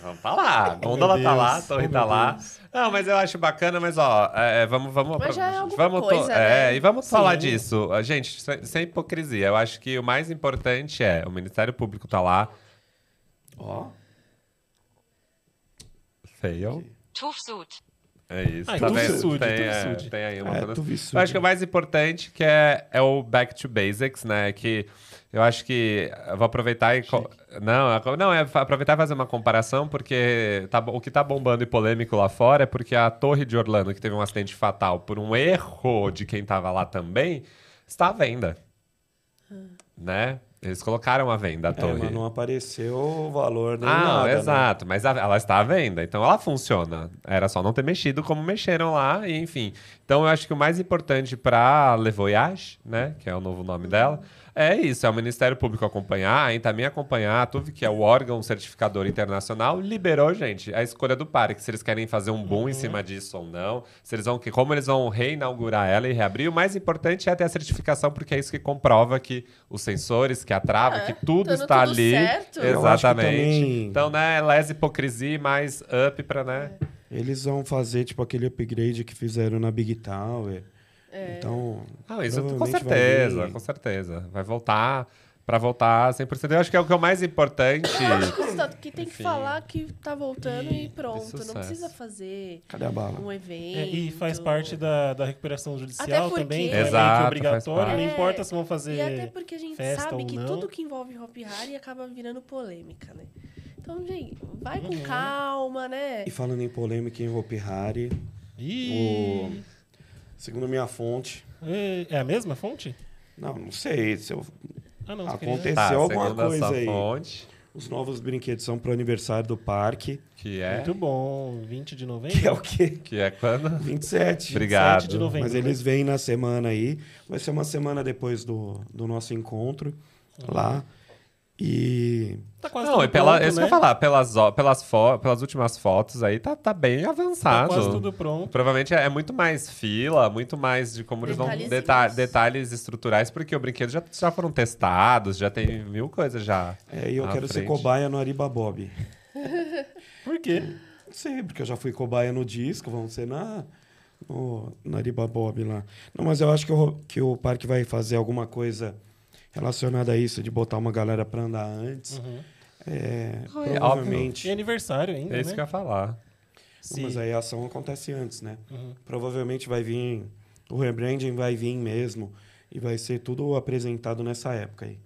vamos tá lá. A gondola Meu tá lá, a torre oh, tá lá. Deus. Não, mas eu acho bacana, mas ó, é, vamos, vamos, Mas já é alguma vamos coisa, é, né? e vamos Sim. falar disso. Ah, Gente, sem, sem hipocrisia, eu acho que o mais importante é o Ministério Público tá lá, Ó. fail. Tufsud. É isso, Ah, tá vendo? Tem, é, tem aí uma É, coisa- Tufsude. Eu acho que o mais importante que é, é o back to basics, né? Que eu acho que eu vou aproveitar e co- não, é- não é fa- aproveitar e fazer uma comparação porque tá o que tá bombando e polêmico lá fora é porque a Torre de Orlando que teve um acidente fatal por um erro de quem tava lá também está à venda, né? Eles colocaram à venda a É, torre. mas não apareceu o valor nem Ah, não, nada. né? exato. Mas a- ela está à venda, então ela funciona. Era só não ter mexido como mexeram lá, e enfim. Então eu acho que o mais importante para Le Voyage, né, que é o novo nome dela, é isso, é o Ministério Público acompanhar, e também acompanhar a TUV, que é o órgão certificador internacional, liberou, gente, a escolha do parque, se eles querem fazer um boom em cima disso ou não, se eles vão, que- como eles vão reinaugurar ela e reabrir. O mais importante é ter a certificação, porque é isso que comprova que os sensores, que a trava, É, que tudo está tudo ali. certo. Exatamente. também- Então, né, lesa hipocrisia mais up pra, né? Eles vão fazer tipo aquele upgrade que fizeram na Big Tower. Então. Não, isso com vai certeza, vir- com certeza. Vai voltar pra voltar 100%. Eu acho que é o que é o mais importante. Só que tem que Enfim. falar que tá voltando e, E pronto. Não precisa fazer Cadê a bala? um evento. É, e faz parte da, da recuperação judicial Até porque- também, que é que Exato, obrigatório. Não importa se vão fazer. E até porque a gente festa sabe que não. tudo que envolve Hop Harry acaba virando polêmica, né? Então, gente, vai Uhum. com calma, né? E falando em polêmica em Hopi Hari, Ih, segundo minha fonte. é- É a mesma fonte? Não, não sei. Se eu, Ah, não. só Acontece. queria- Tá, alguma coisa aí. fonte, os novos brinquedos são pro aniversário do parque. que é... Muito bom. 20 de novembro? Que é o quê? Que é quando? 27. Obrigado. 27 de novembro. Mas eles vêm na semana aí. Vai ser uma semana depois do, do nosso encontro lá. E Tá quase Não, tudo e pela, pronto, isso né? que eu ia falar, pelas, pelas, fo- pelas últimas fotos aí, tá, tá bem Tá avançado. quase tudo pronto. Provavelmente é muito mais fila, muito mais de como eles vão deta detalhes estruturais, porque o brinquedo já, já foram testados, já tem mil coisas já. é, e eu quero ser frente. cobaia no Ariba Bob. Por quê? Não sei, porque eu já fui cobaia no disco, vamos ser na, no, no Ariba Bob lá. Não, mas eu acho que o, que o parque vai fazer alguma coisa relacionada a isso, de botar uma galera pra andar antes. Uhum. É, é provavelmente. E aniversário ainda, É isso né? que eu ia falar. Se- Mas aí a ação acontece antes, né? Uhum. Provavelmente vai vir. O rebranding vai vir mesmo. E vai ser tudo apresentado nessa época aí.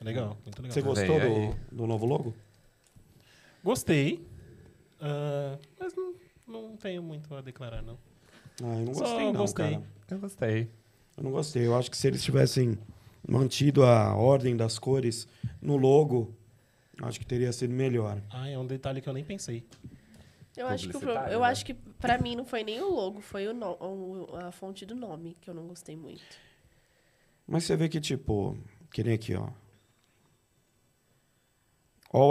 Legal, muito legal. Você gostou do, do novo logo? Gostei. ah, mas não, não tenho muito a declarar, não. Ah, eu não Só gostei, não, gostei. cara. Eu gostei. Eu não gostei. Eu acho que se eles tivessem mantido a ordem das cores no logo, acho que teria sido melhor. Ah, é um detalhe que eu nem pensei. Eu acho que, o Publicitário, eu né? acho que pra mim não foi nem o logo, foi o no- o- a fonte do nome que eu não gostei muito. Mas você vê que, tipo, que nem aqui, ó.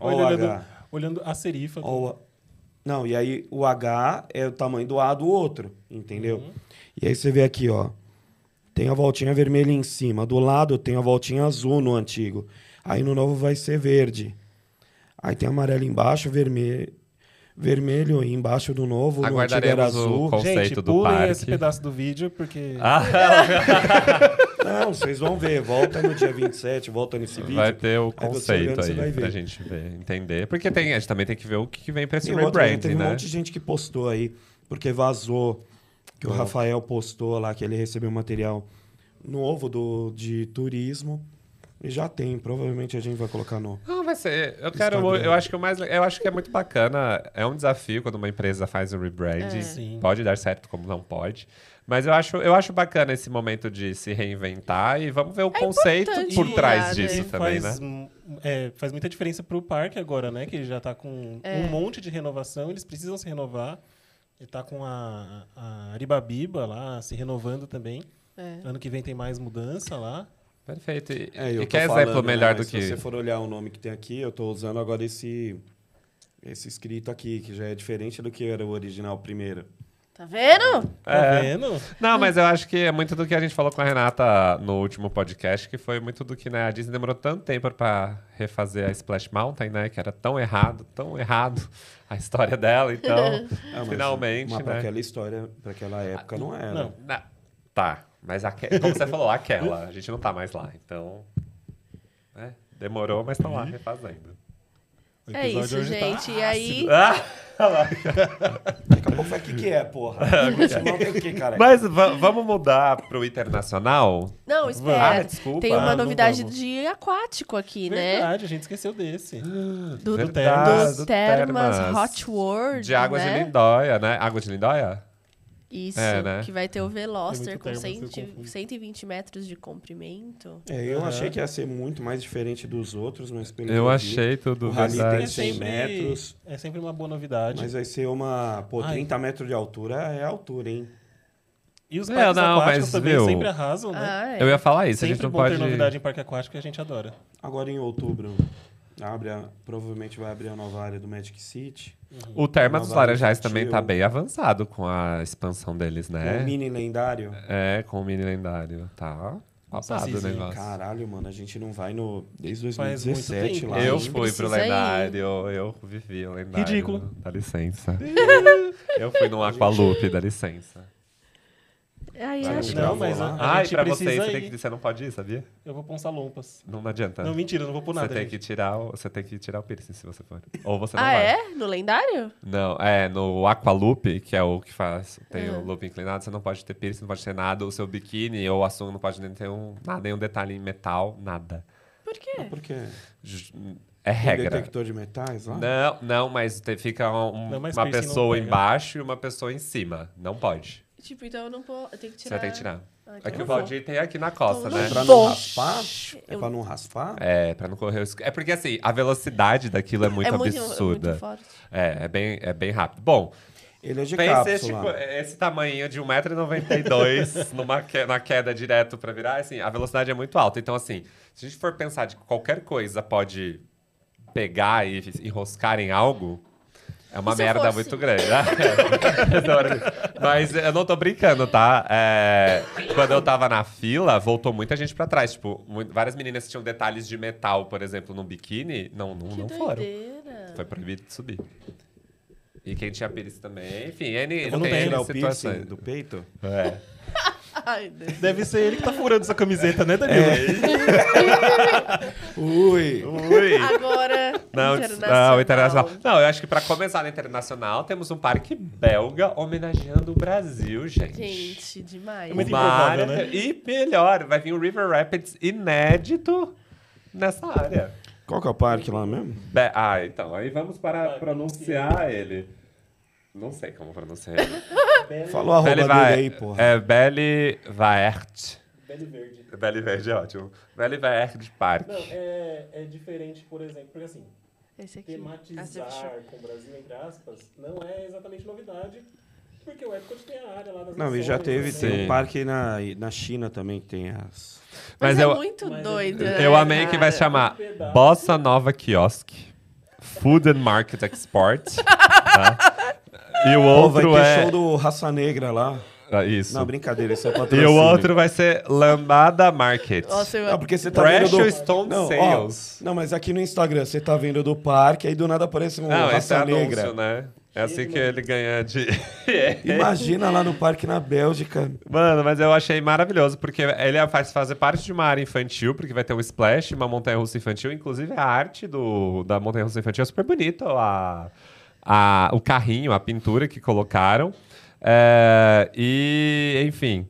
O olhando, H. olhando a serifa. o, Não, e aí o H é o tamanho do A do outro, entendeu? E aí você vê aqui, ó. Tem a voltinha vermelha em cima. Do lado tem a voltinha azul no antigo. Aí no novo vai ser verde. Aí tem amarelo embaixo, vermelho, vermelho embaixo do novo. No antigo era Aguardaremos o azul. conceito Gente, do pulem parque. esse pedaço do vídeo, porque... Ah, Não, vocês vão ver. Volta no dia 27, volta nesse vídeo. vai ter o Aí conceito olhando, aí pra gente ver, entender. Porque tem, a gente também tem que ver o que vem pra esse E outra, rebranding, teve um né? monte de gente que postou aí, porque vazou que o Rafael postou lá que ele recebeu material novo do, de turismo. E já tem, provavelmente a gente vai colocar no. Não, vai ser. Eu quero. Instagram. Eu acho que o mais. Eu acho que é muito bacana. É um desafio quando uma empresa faz um rebranding. É. Sim. Pode dar certo, como não pode. Mas eu acho, eu acho bacana esse momento de se reinventar e vamos ver o conceito importante por trás mudar, disso né? também, faz, né? é, faz muita diferença pro parque agora, né? Que ele já tá com É. um monte de renovação, eles precisam se renovar. Ele tá com a, a Aribabiba lá se renovando também. É. Ano que vem tem mais mudança lá. Perfeito. E, É, eu e tô que exemplo falando, melhor né, do que. Se você for olhar o nome que tem aqui, eu tô usando agora esse, esse escrito aqui, que já é diferente do que era o original primeiro. Tá vendo? Tá É. vendo? Não, mas eu acho que é muito do que a gente falou com a Renata no último podcast, que foi muito do que né, a Disney demorou tanto tempo pra refazer a Splash Mountain, né? Que era tão errado, tão errado a história dela. Então, Ah, mas- finalmente, Mas pra né? aquela história, pra aquela época, não era. Não. Na- Tá, mas aque- como você falou, aquela, a gente não tá mais lá, então. né, demorou, mas tá lá refazendo. É isso, tá gente. e aí. Ah, Daqui a pouco vai, o que, que é, porra? O que, cara? mas va- vamos mudar pro internacional? Não, Ah, espera. desculpa. Tem uma Ah, novidade de aquático aqui, né? Verdade, a gente esqueceu desse. Do, Verdade, do do Termas Termas. Hot World. De Águas né? de Lindóia, né? Águas de Lindóia? Isso, É, né? que vai ter o Veloster com termo, eu 100 confundo. 120 metros de comprimento. É, eu Aham. achei que ia ser muito mais diferente dos outros, mas pelo Eu achei tudo O Rally tem verdade. 100 metros, é sempre uma boa novidade. mas vai ser uma... Pô, Ai. 30 metros de altura é altura, hein? E os É, parques não, aquáticos mas, também viu, sempre arrasam, né? Ah, é. Eu ia falar isso, a sempre gente não bom pode... ter novidade em parque aquático que a gente adora. Agora em outubro, abre a- provavelmente vai abrir a nova área do Magic City. O Termas dos Laranjais também tá bem avançado com a expansão deles, Com né? o mini lendário. É, com o mini lendário. Tá passado o negócio. Caralho, mano, a gente não vai no... Desde Faz 2017 muito tempo. lá. Eu gente fui pro lendário, eu vivi o lendário. Ridículo. Dá licença. eu fui num Aqualoop, dá licença. Vai, acho não, Não, mas a, a Ai, gente pra você, precisa você, ir. tem que, você não pode ir, sabia? Eu vou pôr um salompas. Não adianta. Não, mentira, não vou pôr você nada. tem gente. que tirar o, você tem que tirar o piercing se você for. Ou você não Ah, vai. é? No lendário? Não, é, no Aqualoop, que é o que faz, tem Ah. o loop inclinado, você não pode ter piercing, não pode ter nada, o seu biquíni ou a sunga não pode nem ter um, nada, nenhum detalhe em metal, nada. Por quê? Por quê? Ju- É Tem regra. detector de metais lá? Não, não, mas te- fica um- Não, mas uma não pessoa embaixo e uma pessoa em cima. Não pode. Tipo, então eu não posso. Eu tenho que tirar. Você tem que tirar. Ah, então Aqui eu o. Valdir tem aqui na costa, Então né? Pra não raspar? É Eu- pra não raspar? É, pra não correr o risco. É porque assim, a velocidade daquilo é muito é muito, absurda. É muito forte. É, é bem, é bem rápido. Bom, Ele é de Pense esse, cápsula. tipo, esse tamanho de 1,92m numa que, na queda direto pra virar, assim, a velocidade é muito alta. Então, assim, se a gente for pensar de que qualquer coisa pode pegar e enroscar em algo, é uma merda fosse? muito grande. né? Mas eu não tô brincando, tá? É, quando eu tava na fila, voltou muita gente pra trás. Tipo, várias meninas que tinham detalhes de metal, por exemplo, no biquíni, não, não, Que não foram. Foi proibido de subir. E quem tinha piercing também, enfim, N, Eu não tem tenho N piercing situações. do peito? É. Ai, Deus. Deve ser ele que tá furando essa camiseta, né, Danilo? Ui! Ui! Agora, Não, internacional. não, internacional. Não, eu acho que pra começar no internacional, temos um parque belga homenageando o Brasil, gente. Gente, demais. É muito improvável, né? E melhor, vai vir um River Rapids inédito nessa área. Qual que é o parque lá mesmo? Be- ah, então, aí vamos para pronunciar ele. Não sei como pronunciar ele. Falou a arroba Belle dele aí, porra. É Belle Vaert. Belo verde. Belle Verde é ótimo. Belle Vaert Park. Não, é, é diferente, por exemplo, porque assim, Esse tematizar com o Brasil, entre aspas, não é exatamente novidade, porque o Epcot tem a área lá das Não, e já teve, né? tem um parque na, na China também que tem as... Mas, Mas é eu- muito Mas doido, eu- né, Eu amei que vai cara? chamar. Bossa Nova Kiosk. Food and Market Export. tá? E o Pô, vai outro ter é... show do Raça Negra lá. Ah, Isso. Não, brincadeira, isso é E patrocínio. o outro vai ser Lambada Market. Nossa, eu... Não, porque você tá vendo do... Precious Stone não, ó, Sales. não, mas aqui no Instagram você tá vendo do parque, aí do nada aparece um Não, é Raça anúncio, Negra. né? É assim que ele ganha de... Imagina lá no parque na Bélgica. Mano, mas eu achei maravilhoso, porque ele faz fazer parte de uma área infantil, porque vai ter um splash, uma montanha-russa infantil. Inclusive, a arte do, da montanha-russa infantil é super bonita. A, a, o carrinho, a pintura que colocaram. É, e, enfim,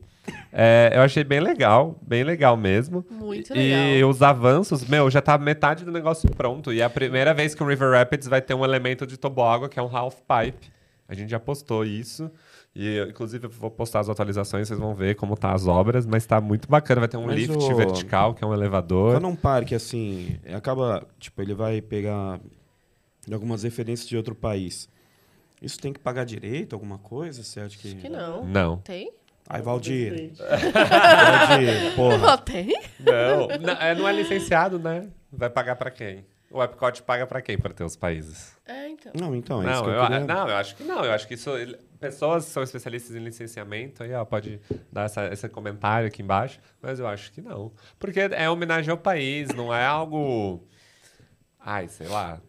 é, eu achei bem legal, bem legal mesmo. Muito E legal. os avanços, meu, já tá metade do negócio pronto. E é a primeira vez que o River Rapids vai ter um elemento de toboágua, que é um half pipe. A gente já postou isso. E, inclusive, eu vou postar as atualizações, vocês vão ver como tá as obras. Mas tá muito bacana. Vai ter um Mas lift o- vertical, que é um elevador. Quando um parque, assim, acaba... Tipo, ele vai pegar algumas referências de outro país. Isso tem que pagar direito, alguma coisa? Você acha que... Acho que não. Não. Tem? Ai, Valdir. Valdir, porra. Não, tem? Não. não, é, não é licenciado, né? Vai pagar pra quem? O Epcot paga pra quem para ter os países? É, então. Não, então, é isso Não que eu, eu, queria... não, eu acho que não. Eu acho que isso. Pessoas que são especialistas em licenciamento aí, ó, pode dar essa- esse comentário aqui embaixo, mas eu acho que não. Porque é homenagem ao país, não é algo. Ai, sei lá.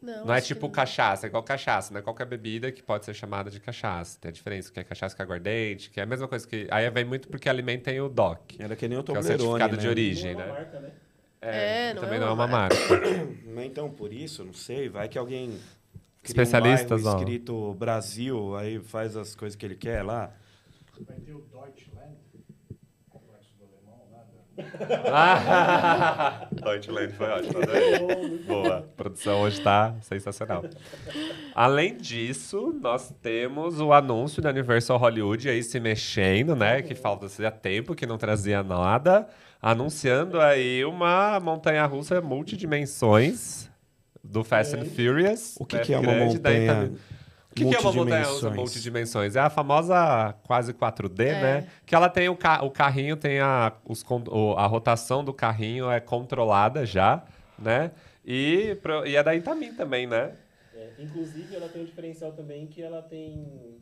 Não, Não é tipo não. cachaça, é igual cachaça, não é qualquer bebida que pode ser chamada de cachaça. Tem a diferença que é cachaça que é aguardente, que é a mesma coisa que. Aí vem muito porque alimenta tem o DOC, Era que nem o que é o Toblerone, certificado de né? origem, Não é uma né? marca, né? É, e não também é não é uma uma marca. Mas então, por isso, não sei, vai que alguém... Especialistas, um ó. escrito Brasil, aí faz as coisas que ele quer lá. Vai ter o alemão, foi ótimo, adorei. Boa. A produção hoje tá sensacional. Além disso, nós temos o anúncio da Universal Hollywood aí se mexendo, né? Que falta fazia tempo que não trazia nada. Anunciando aí uma montanha-russa multidimensões do Fast and Furious. O que, né, que é uma grande, daí montanha o que, que é uma montanha-russa multidimensões? É a famosa quase 4D, É. né? Que ela tem o, ca o carrinho, tem a, os, a rotação do carrinho é controlada já, né? E, pro- e é da Itamin também, né? É, inclusive, ela tem um diferencial também que ela tem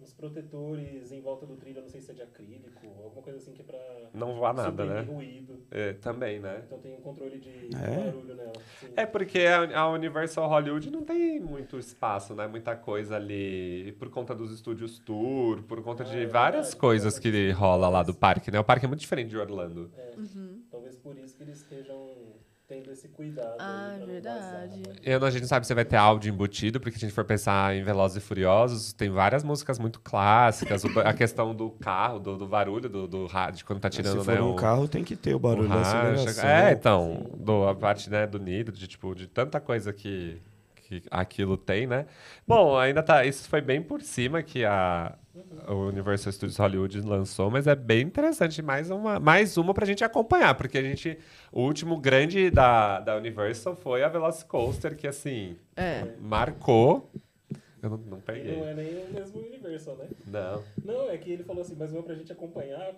uns protetores em volta do trilho, eu não sei se é de acrílico, alguma coisa assim que é pra Não voar nada, né? ruído. É, também, né? Então tem um controle de É? barulho nela. sim. É porque a, a Universal Hollywood não tem muito espaço, né? Muita coisa ali por conta dos estúdios tour, por conta de Ah, é várias verdade, coisas é que rola lá do parque, né? O parque é muito diferente de Orlando. É, Talvez por isso que eles estejam tendo esse cuidado. Ah, verdade. né? Eu, a gente não sabe se vai ter áudio embutido, porque se a gente for pensar em Velozes e Furiosos, tem várias músicas muito clássicas. a questão do carro, do, do barulho, do, do rádio, quando tá tirando, Se for né? um o- carro, tem que ter o barulho o da aceleração. É, então, do, a parte né, do nido, de, tipo, de tanta coisa que, que aquilo tem, né? Bom, ainda tá. Isso foi bem por cima que a, o Universal Studios Hollywood lançou, mas é bem interessante. Mais uma, mais uma pra gente acompanhar, porque a gente. O último grande da, da Universal foi a Velocicoaster, que assim, É. marcou. Eu não, não peguei. não é nem o mesmo Universal, né? Não. Não, é que ele falou assim, mas uma pra gente acompanhar,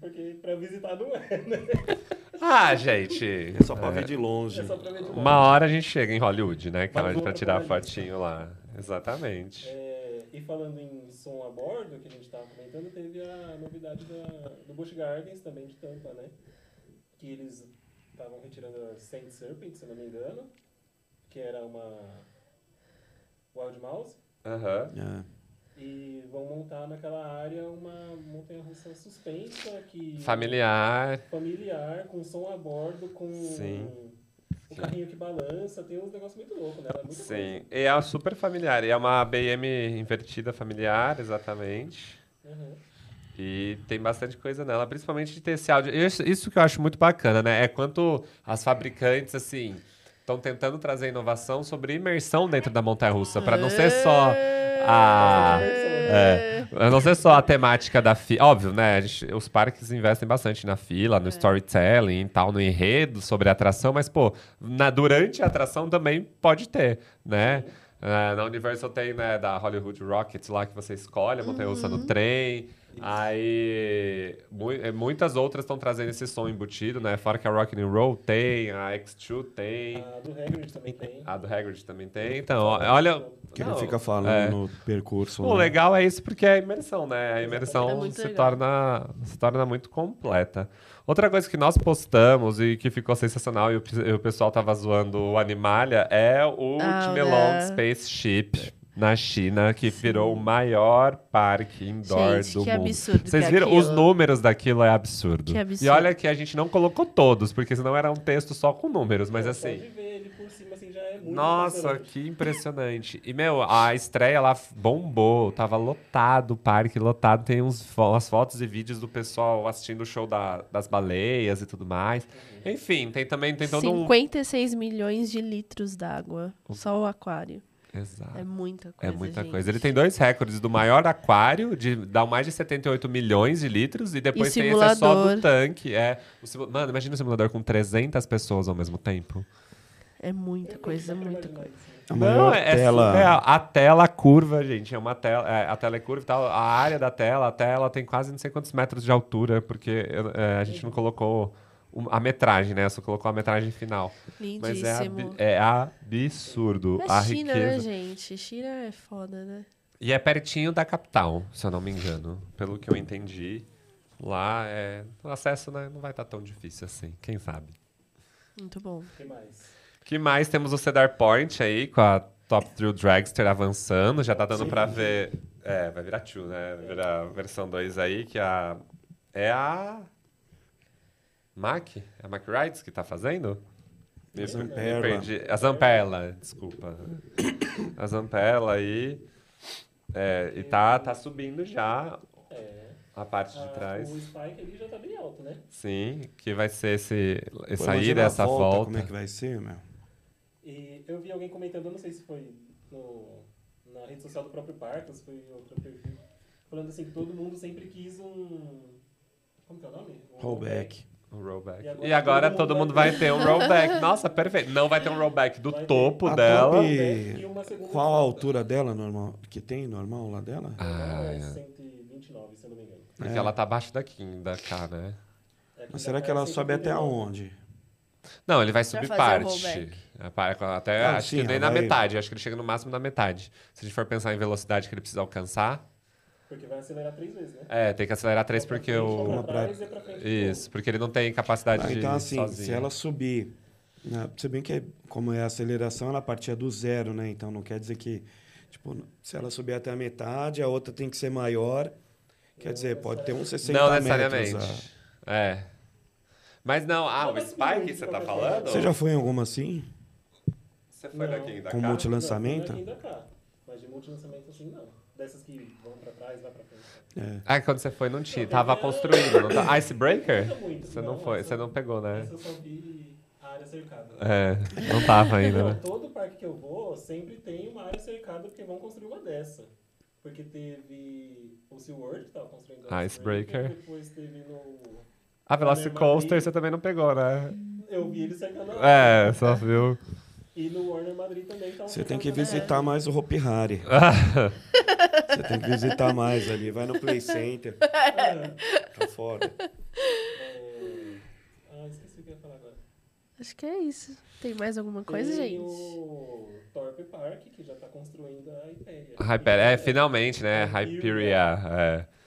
porque pra visitar não é, né? Ah, gente. É só pra ver de longe. É só pra ver de longe. Uma hora a gente chega em Hollywood, né? É onde pra tirar pra fotinho lá. Exatamente. É, e falando em som a bordo, que a gente estava comentando, teve a novidade da, do Busch Gardens, também de Tampa, né? Que eles estavam retirando a Saint Serpent, se não me engano, que era uma Wild Mouse, Aham. É. e vão montar naquela área uma montanha-russa suspensa, que Familiar. familiar, com som a bordo, com Sim. O carrinho que balança, tem uns negócios muito loucos, né? Ela é muito Sim. E é super familiar. E é uma BM invertida familiar, exatamente. Uhum. E tem bastante coisa nela, principalmente de ter esse áudio. Isso, isso que eu acho muito bacana, né? É quanto as fabricantes, assim, estão tentando trazer inovação sobre imersão dentro da montanha-russa, para não ser só a. É, pra não ser só a temática da fila. Óbvio, né? gente- os parques investem bastante na fila, no storytelling e tal, no enredo sobre a atração, mas, pô, na- durante a atração também pode ter, né? É, na Universal tem, né, da Hollywood Rockets lá que você escolhe, a montanha-russa no trem. Aí, eh, muitas outras estão trazendo esse som embutido, né? Fora que a Rock and Roll tem, a X2 tem, A do Hagrid também tem. a do Hagrid também tem. Então, olha... Que Não, ele fica falando é. no percurso. O né? legal é isso porque é a imersão, né? A É imersão muito se, legal. torna, se torna muito completa. Outra coisa que nós postamos e que ficou sensacional e o, e o pessoal tava zoando o Animalia é o Ah, Ultimelong né? Spaceship na China, que virou o maior parque indoor Gente, do que mundo. absurdo Vocês que é viram? Os aquilo. números daquilo é absurdo. Que E absurdo. olha que a gente não colocou todos, porque senão era um texto só com números, mas assim... Pode ver ele por cima, assim, já é muito Nossa, que impressionante. E, meu, a estreia lá bombou. Tava lotado o parque, lotado. Tem uns, umas fotos e vídeos do pessoal assistindo o show da- das baleias e tudo mais. Enfim, tem também tem todo um... 56 milhões de litros d'água. Só o aquário. Exato. É muita É coisa. muita gente. coisa. Ele tem dois recordes do maior aquário, de dá mais de 78 milhões de litros, e depois E tem esse é só simulador. do tanque. É, o simu- Mano, imagina um simulador com 300 pessoas ao mesmo tempo. É muita coisa, pra muita coisa. né? A maior é tela. surreal. A tela curva, gente. É uma tela. é, a tela é curva e tal. A área da tela, a tela tem quase não sei quantos metros de altura, porque é, a gente não colocou a metragem, né? Só colocou a metragem final. Mas é, Lindíssimo. é absurdo É a China, né, riqueza. gente? China é foda, né? E é pertinho da capital, se eu não me engano. Pelo que eu entendi. Lá é. O acesso né, não vai estar tão difícil assim, quem sabe. Muito bom. O que mais? que mais? Temos o Cedar Point aí, com a Top Thrill Dragster avançando. Já tá dando pra ver. É, vai virar 2, né? Vai virar a versão 2 aí, que a. É a. Mac? É a Mac Rides que tá fazendo? Zamperla. perdi. A Zampella, desculpa. A Zampella aí. É, e tá, tá subindo já É. a parte de Ah, trás. O Spike ali já tá bem alto, né? Sim, que vai ser esse, essa ida, a essa volta. Como é que vai ser, meu? E eu vi alguém comentando, eu não sei se foi no, na rede social do próprio parque, ou se foi em outro perfil, falando assim que todo mundo sempre quis um. Como que é o nome? Um Rollback. O rollback. E agora E agora todo todo mundo vai vai ter um rollback. Nossa, perfeito. Não vai ter um rollback do Vai ter. topo A dela. top- E Qual a altura dela normal? Que tem normal lá dela? Ah, é é. 129, se eu não me engano. Porque É. ela tá abaixo daqui, da cá, né? É Mas da será cá que ela é sobe até 139. onde? Não, ele vai subir parte. É, Até Ah, acho sim, que nem na vai- metade. Acho que ele chega no máximo na metade. Se a gente for pensar em velocidade que ele precisa alcançar, Porque vai acelerar três vezes, né? é, tem que acelerar três Pra porque frente, o. Pra Uma trás pra frente. de Isso, porque ele não tem capacidade Ah, de. então, assim, sozinho. se ela subir. Né, se bem que, é- como é a aceleração, ela partia do zero, né? Então não quer dizer que. Tipo, se ela subir até a metade, a outra tem que ser maior. Quer dizer, pode ter uns 60 Não metros. necessariamente. a- É. Mas não, ah, Não o Spike você tá falando? Você já foi em alguma assim? Você foi Não. daqui da Com cá? multi- Não, lançamento? não é aqui ainda cá. Mas de multilançamento assim, não. Dessas que vão pra trás, vai pra frente. É. Ah, quando você foi não tinha, tava construindo. Não tá... Icebreaker? Muito, Você não não, foi, você não pegou, né? Essa eu só vi a área cercada. É, não tava ainda, né? todo parque que eu vou sempre tem uma área cercada porque vão construir uma dessa. Porque teve o SeaWorld que tava construindo a Icebreaker. Depois teve no... A Velocicoaster você também não pegou, né? Eu vi ele cercando a É, só viu. E no Warner Madrid também tá um Você tem que visitar mais o Hopi Hari. Você tem que visitar mais ali. Vai no Play Center. também. Tá foda. É... Ah, esqueci o que eu ia falar agora. Acho que é isso. Tem mais alguma coisa, tem gente? o Torpe Park, que já tá construindo a Hyperia. Hyper, é, finalmente, né? Hyperia. É.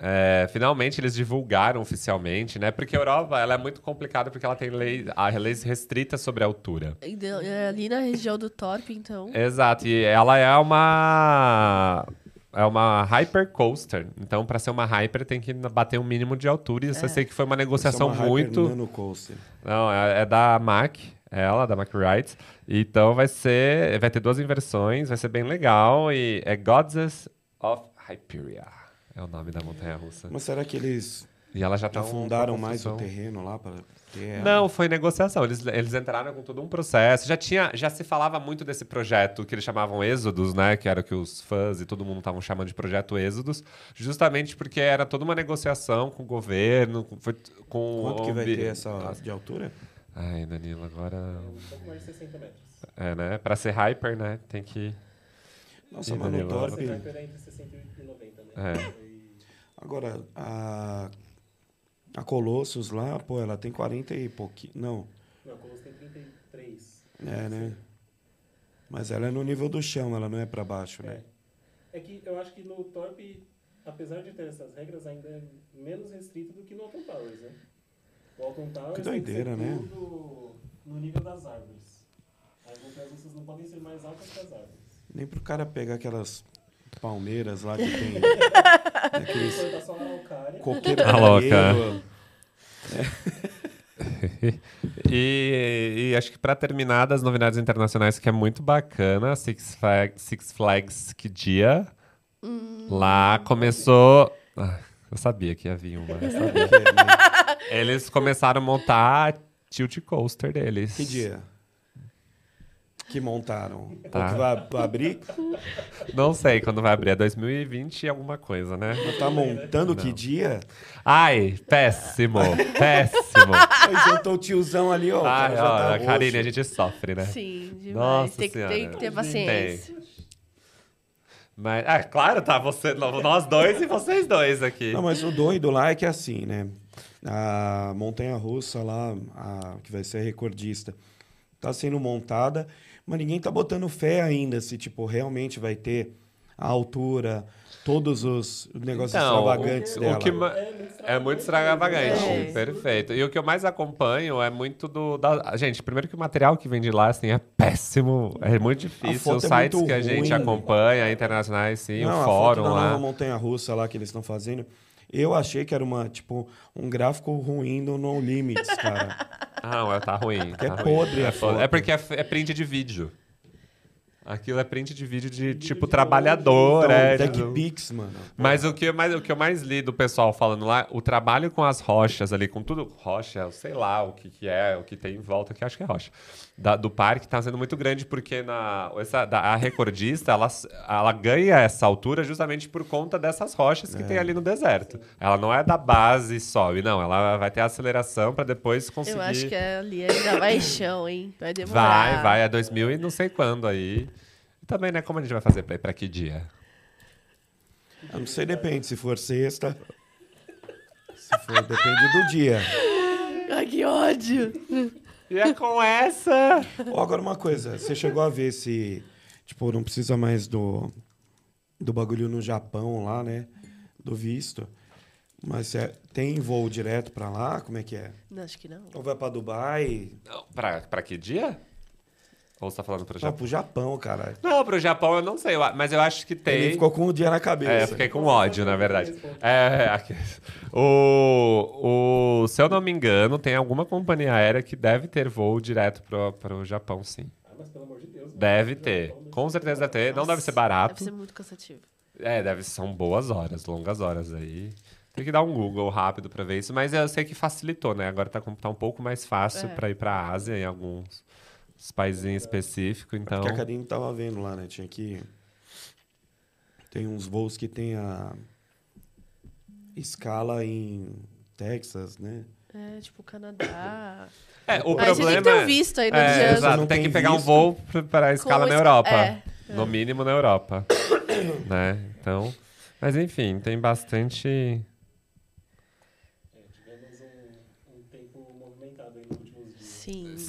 É, finalmente eles divulgaram oficialmente, né? Porque a Europa ela é muito complicada porque ela tem lei, a leis restritas sobre a altura. É Ali na região do Torp, então. Exato, e ela é uma é uma hyper coaster. Então, para ser uma hyper tem que bater um mínimo de altura. E isso eu sei que foi uma negociação é uma muito. Não, é, é da Mac, é ela, da Mac Rides. Então vai ser. Vai ter duas inversões, vai ser bem legal. E é Goddess of Hyperia. É o nome da montanha russa. Mas será que eles E ela já tá afundaram mais o terreno lá para? Não, foi negociação. Eles, eles entraram com todo um processo. Já tinha, já se falava muito desse projeto que eles chamavam Êxodos, né? Que era o que os fãs e todo mundo estavam chamando de projeto Êxodos, justamente porque era toda uma negociação com o governo, com, foi- com Quanto que vai ter essa Nossa. de altura? Ai, Danilo, agora Um pouco mais de 60 metros. É, né? Pra ser hyper, né? Tem que. Nossa, Ih, mas no Danilo, Essa Torp, Hyper é entre 60 e 90, né? É. Agora, a, a Colossus lá, pô, ela tem 40 e pouquinho. Não, Não, a Colosso tem 33. é, né? Mas ela é no nível do chão, ela não é pra baixo, né? É que eu acho que no Torp, apesar de ter essas regras, ainda é menos restrito do que no Alton Towers, né? O Alton Towers Que tem que doideira, né? tudo no nível das árvores. As montanhas não podem ser mais altas que as árvores. Nem pro cara pegar aquelas palmeiras lá que tem. aqueles araucária. coqueiro A louca. careiro. E, e acho que pra terminar das novidades internacionais, que é muito bacana, Six Flags, Six Flags que dia. Lá começou. Ah, eu sabia que ia vir uma. eu sabia. Que, né? Eles começaram a montar a tilt coaster deles. Que dia? Que montaram. Tá. O que vai vai abrir? Não sei quando vai abrir, é 2020 e alguma coisa, né? Tá montando que dia? Ai, péssimo, péssimo. Aí juntou o tiozão ali, ó. Ai, já tá roxo. Karine, a gente sofre, né? Sim, demais. Nossa tem, que, tem Senhora. que ter paciência. Mas, ah, claro, tá você, nós dois e vocês dois aqui. Não, mas o doido lá é que é assim, né? A montanha russa lá, a, que vai ser recordista, tá sendo montada, mas ninguém tá botando fé ainda se, tipo, realmente vai ter a altura, todos os negócios Então, extravagantes o- o dela. que ma- É muito extravagante, É. perfeito. E o que eu mais acompanho é muito do. Da... Gente, primeiro que o material que vem de lá assim, é péssimo. É muito difícil. foto Os é sites que a gente ruim. acompanha, internacionais, sim, Não, o a fórum foto da lá. montanha russa lá que eles estão fazendo, eu achei que era uma, tipo, um gráfico ruim do No Limits, cara. Ah, ué, tá ruim. É tá ruim. podre a é, foto. é porque é, é print de vídeo. Aquilo é print de vídeo de, tipo, trabalhador. Então, é, tipo- Pix, mano. Mas o que, eu mais, o que eu mais li do pessoal falando lá, o trabalho com as rochas ali, com tudo, rocha, sei lá o que, que é, o que tem em volta, que eu acho que é rocha, da- do parque tá sendo muito grande, porque na, essa, da- a recordista, ela, ela ganha essa altura justamente por conta dessas rochas que É. tem ali no deserto. Ela não é da base e sobe, não, ela vai ter aceleração para depois conseguir... Eu acho que ali ainda vai chão, hein? Vai demorar. Vai, vai, é 2000 e não sei quando aí. E também, né, como a gente vai fazer pra ir pra que dia? Eu não sei, depende. Se for sexta. Se for, depende do dia. Ai, que ódio! E é com essa... Ó, agora uma coisa, você chegou a ver se, tipo, não precisa mais do, do bagulho no Japão lá, né? Do visto. Mas é, tem voo direto pra lá? Como é que é? Não, acho que não. Ou vai pra Dubai? Não, pra, pra que dia? Ou você tá falando pro Japão? pro Japão, cara. Não, pro Japão eu não sei, a- mas eu acho que Ele tem. ficou com o dia na cabeça. É, eu fiquei com ódio, na verdade. É, aqui. O, o, se eu não me engano, tem alguma companhia aérea que deve ter voo direto pro, pro Japão, sim. Ah, mas pelo amor de Deus. mano. Deve ter. Com certeza deve ter. Não deve ser barato. Deve ser muito cansativo. É, deve são boas horas, longas horas aí. Tem que dar um Google rápido pra ver isso, mas eu sei que facilitou, né? Agora tá, tá um pouco mais fácil É. pra ir pra Ásia em alguns países específicos, então. Porque a Karine tava vendo lá, né? Tinha que. Tem uns voos que tem a escala em Texas, né? É, tipo, Canadá. É, o Aí você tem que ter problema um visto aí, não É, adianta. exato. não Tem que tem pegar um voo para a escala na Europa. é, é. No mínimo na Europa. né? Então. Mas enfim, tem bastante. É, tivemos um, um tempo movimentado aí nos últimos dias.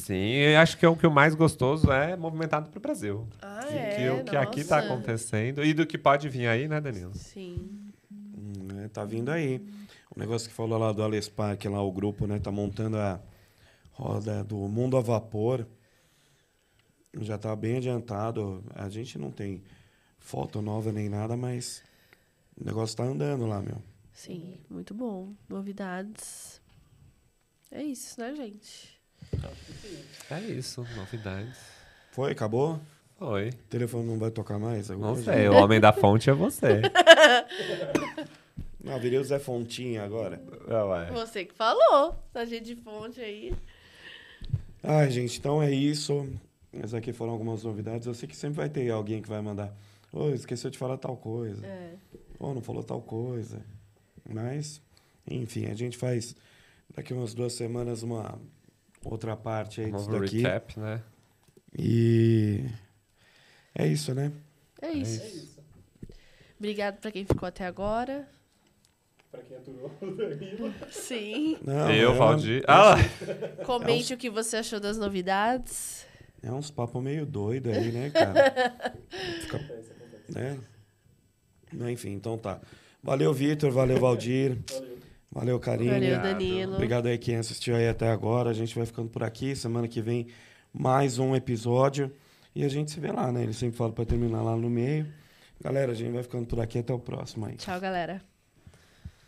Sim. Eu acho que o que o mais gostoso é movimentado pro Brasil. Ah, Que- é? que o que aqui tá Nossa. acontecendo e do que pode vir aí, né, Danilo? Sim. Hum, né, Tá vindo aí. O negócio que falou lá do Ales Park, lá o grupo, né? Tá montando a roda do Mundo a Vapor. Já tá bem adiantado. A gente não tem foto nova nem nada, mas o negócio tá andando lá, meu. Sim, muito bom. Novidades. É isso, né, gente? É isso, novidades. Foi? Acabou? Oi. O telefone não vai tocar mais? Não agora? sei, o homem da fonte é você. Não, virei o Zé Fontinha agora. Não, é. Você que falou. Tá cheio de fonte aí. Ai, gente, então é isso. Essas aqui foram algumas novidades. Eu sei que sempre vai ter alguém que vai mandar. Ô, esqueceu de falar tal coisa. É. Ô, não falou tal coisa. Mas, enfim, a gente faz daqui umas duas semanas uma outra parte aí Um disso daqui. recap, né? E é isso, né? É isso. É isso. Obrigado pra quem ficou até agora. pra quem aturou. Sim. Não, eu, é, Valdir. Ah, lá. Comente o que você achou das novidades. É uns papos meio doido aí, né, cara? Fica, né? Enfim, então tá. Valeu, Vitor. Valeu, Valdir. Valeu. Valeu, Karine. Valeu, Obrigado. Danilo. Obrigado aí quem assistiu aí até agora. A gente vai ficando por aqui. Semana que vem, mais um episódio. E a gente se vê lá, né? Ele sempre fala pra terminar lá no meio. Galera, a gente vai ficando por aqui. Até o próximo aí. Tchau, galera.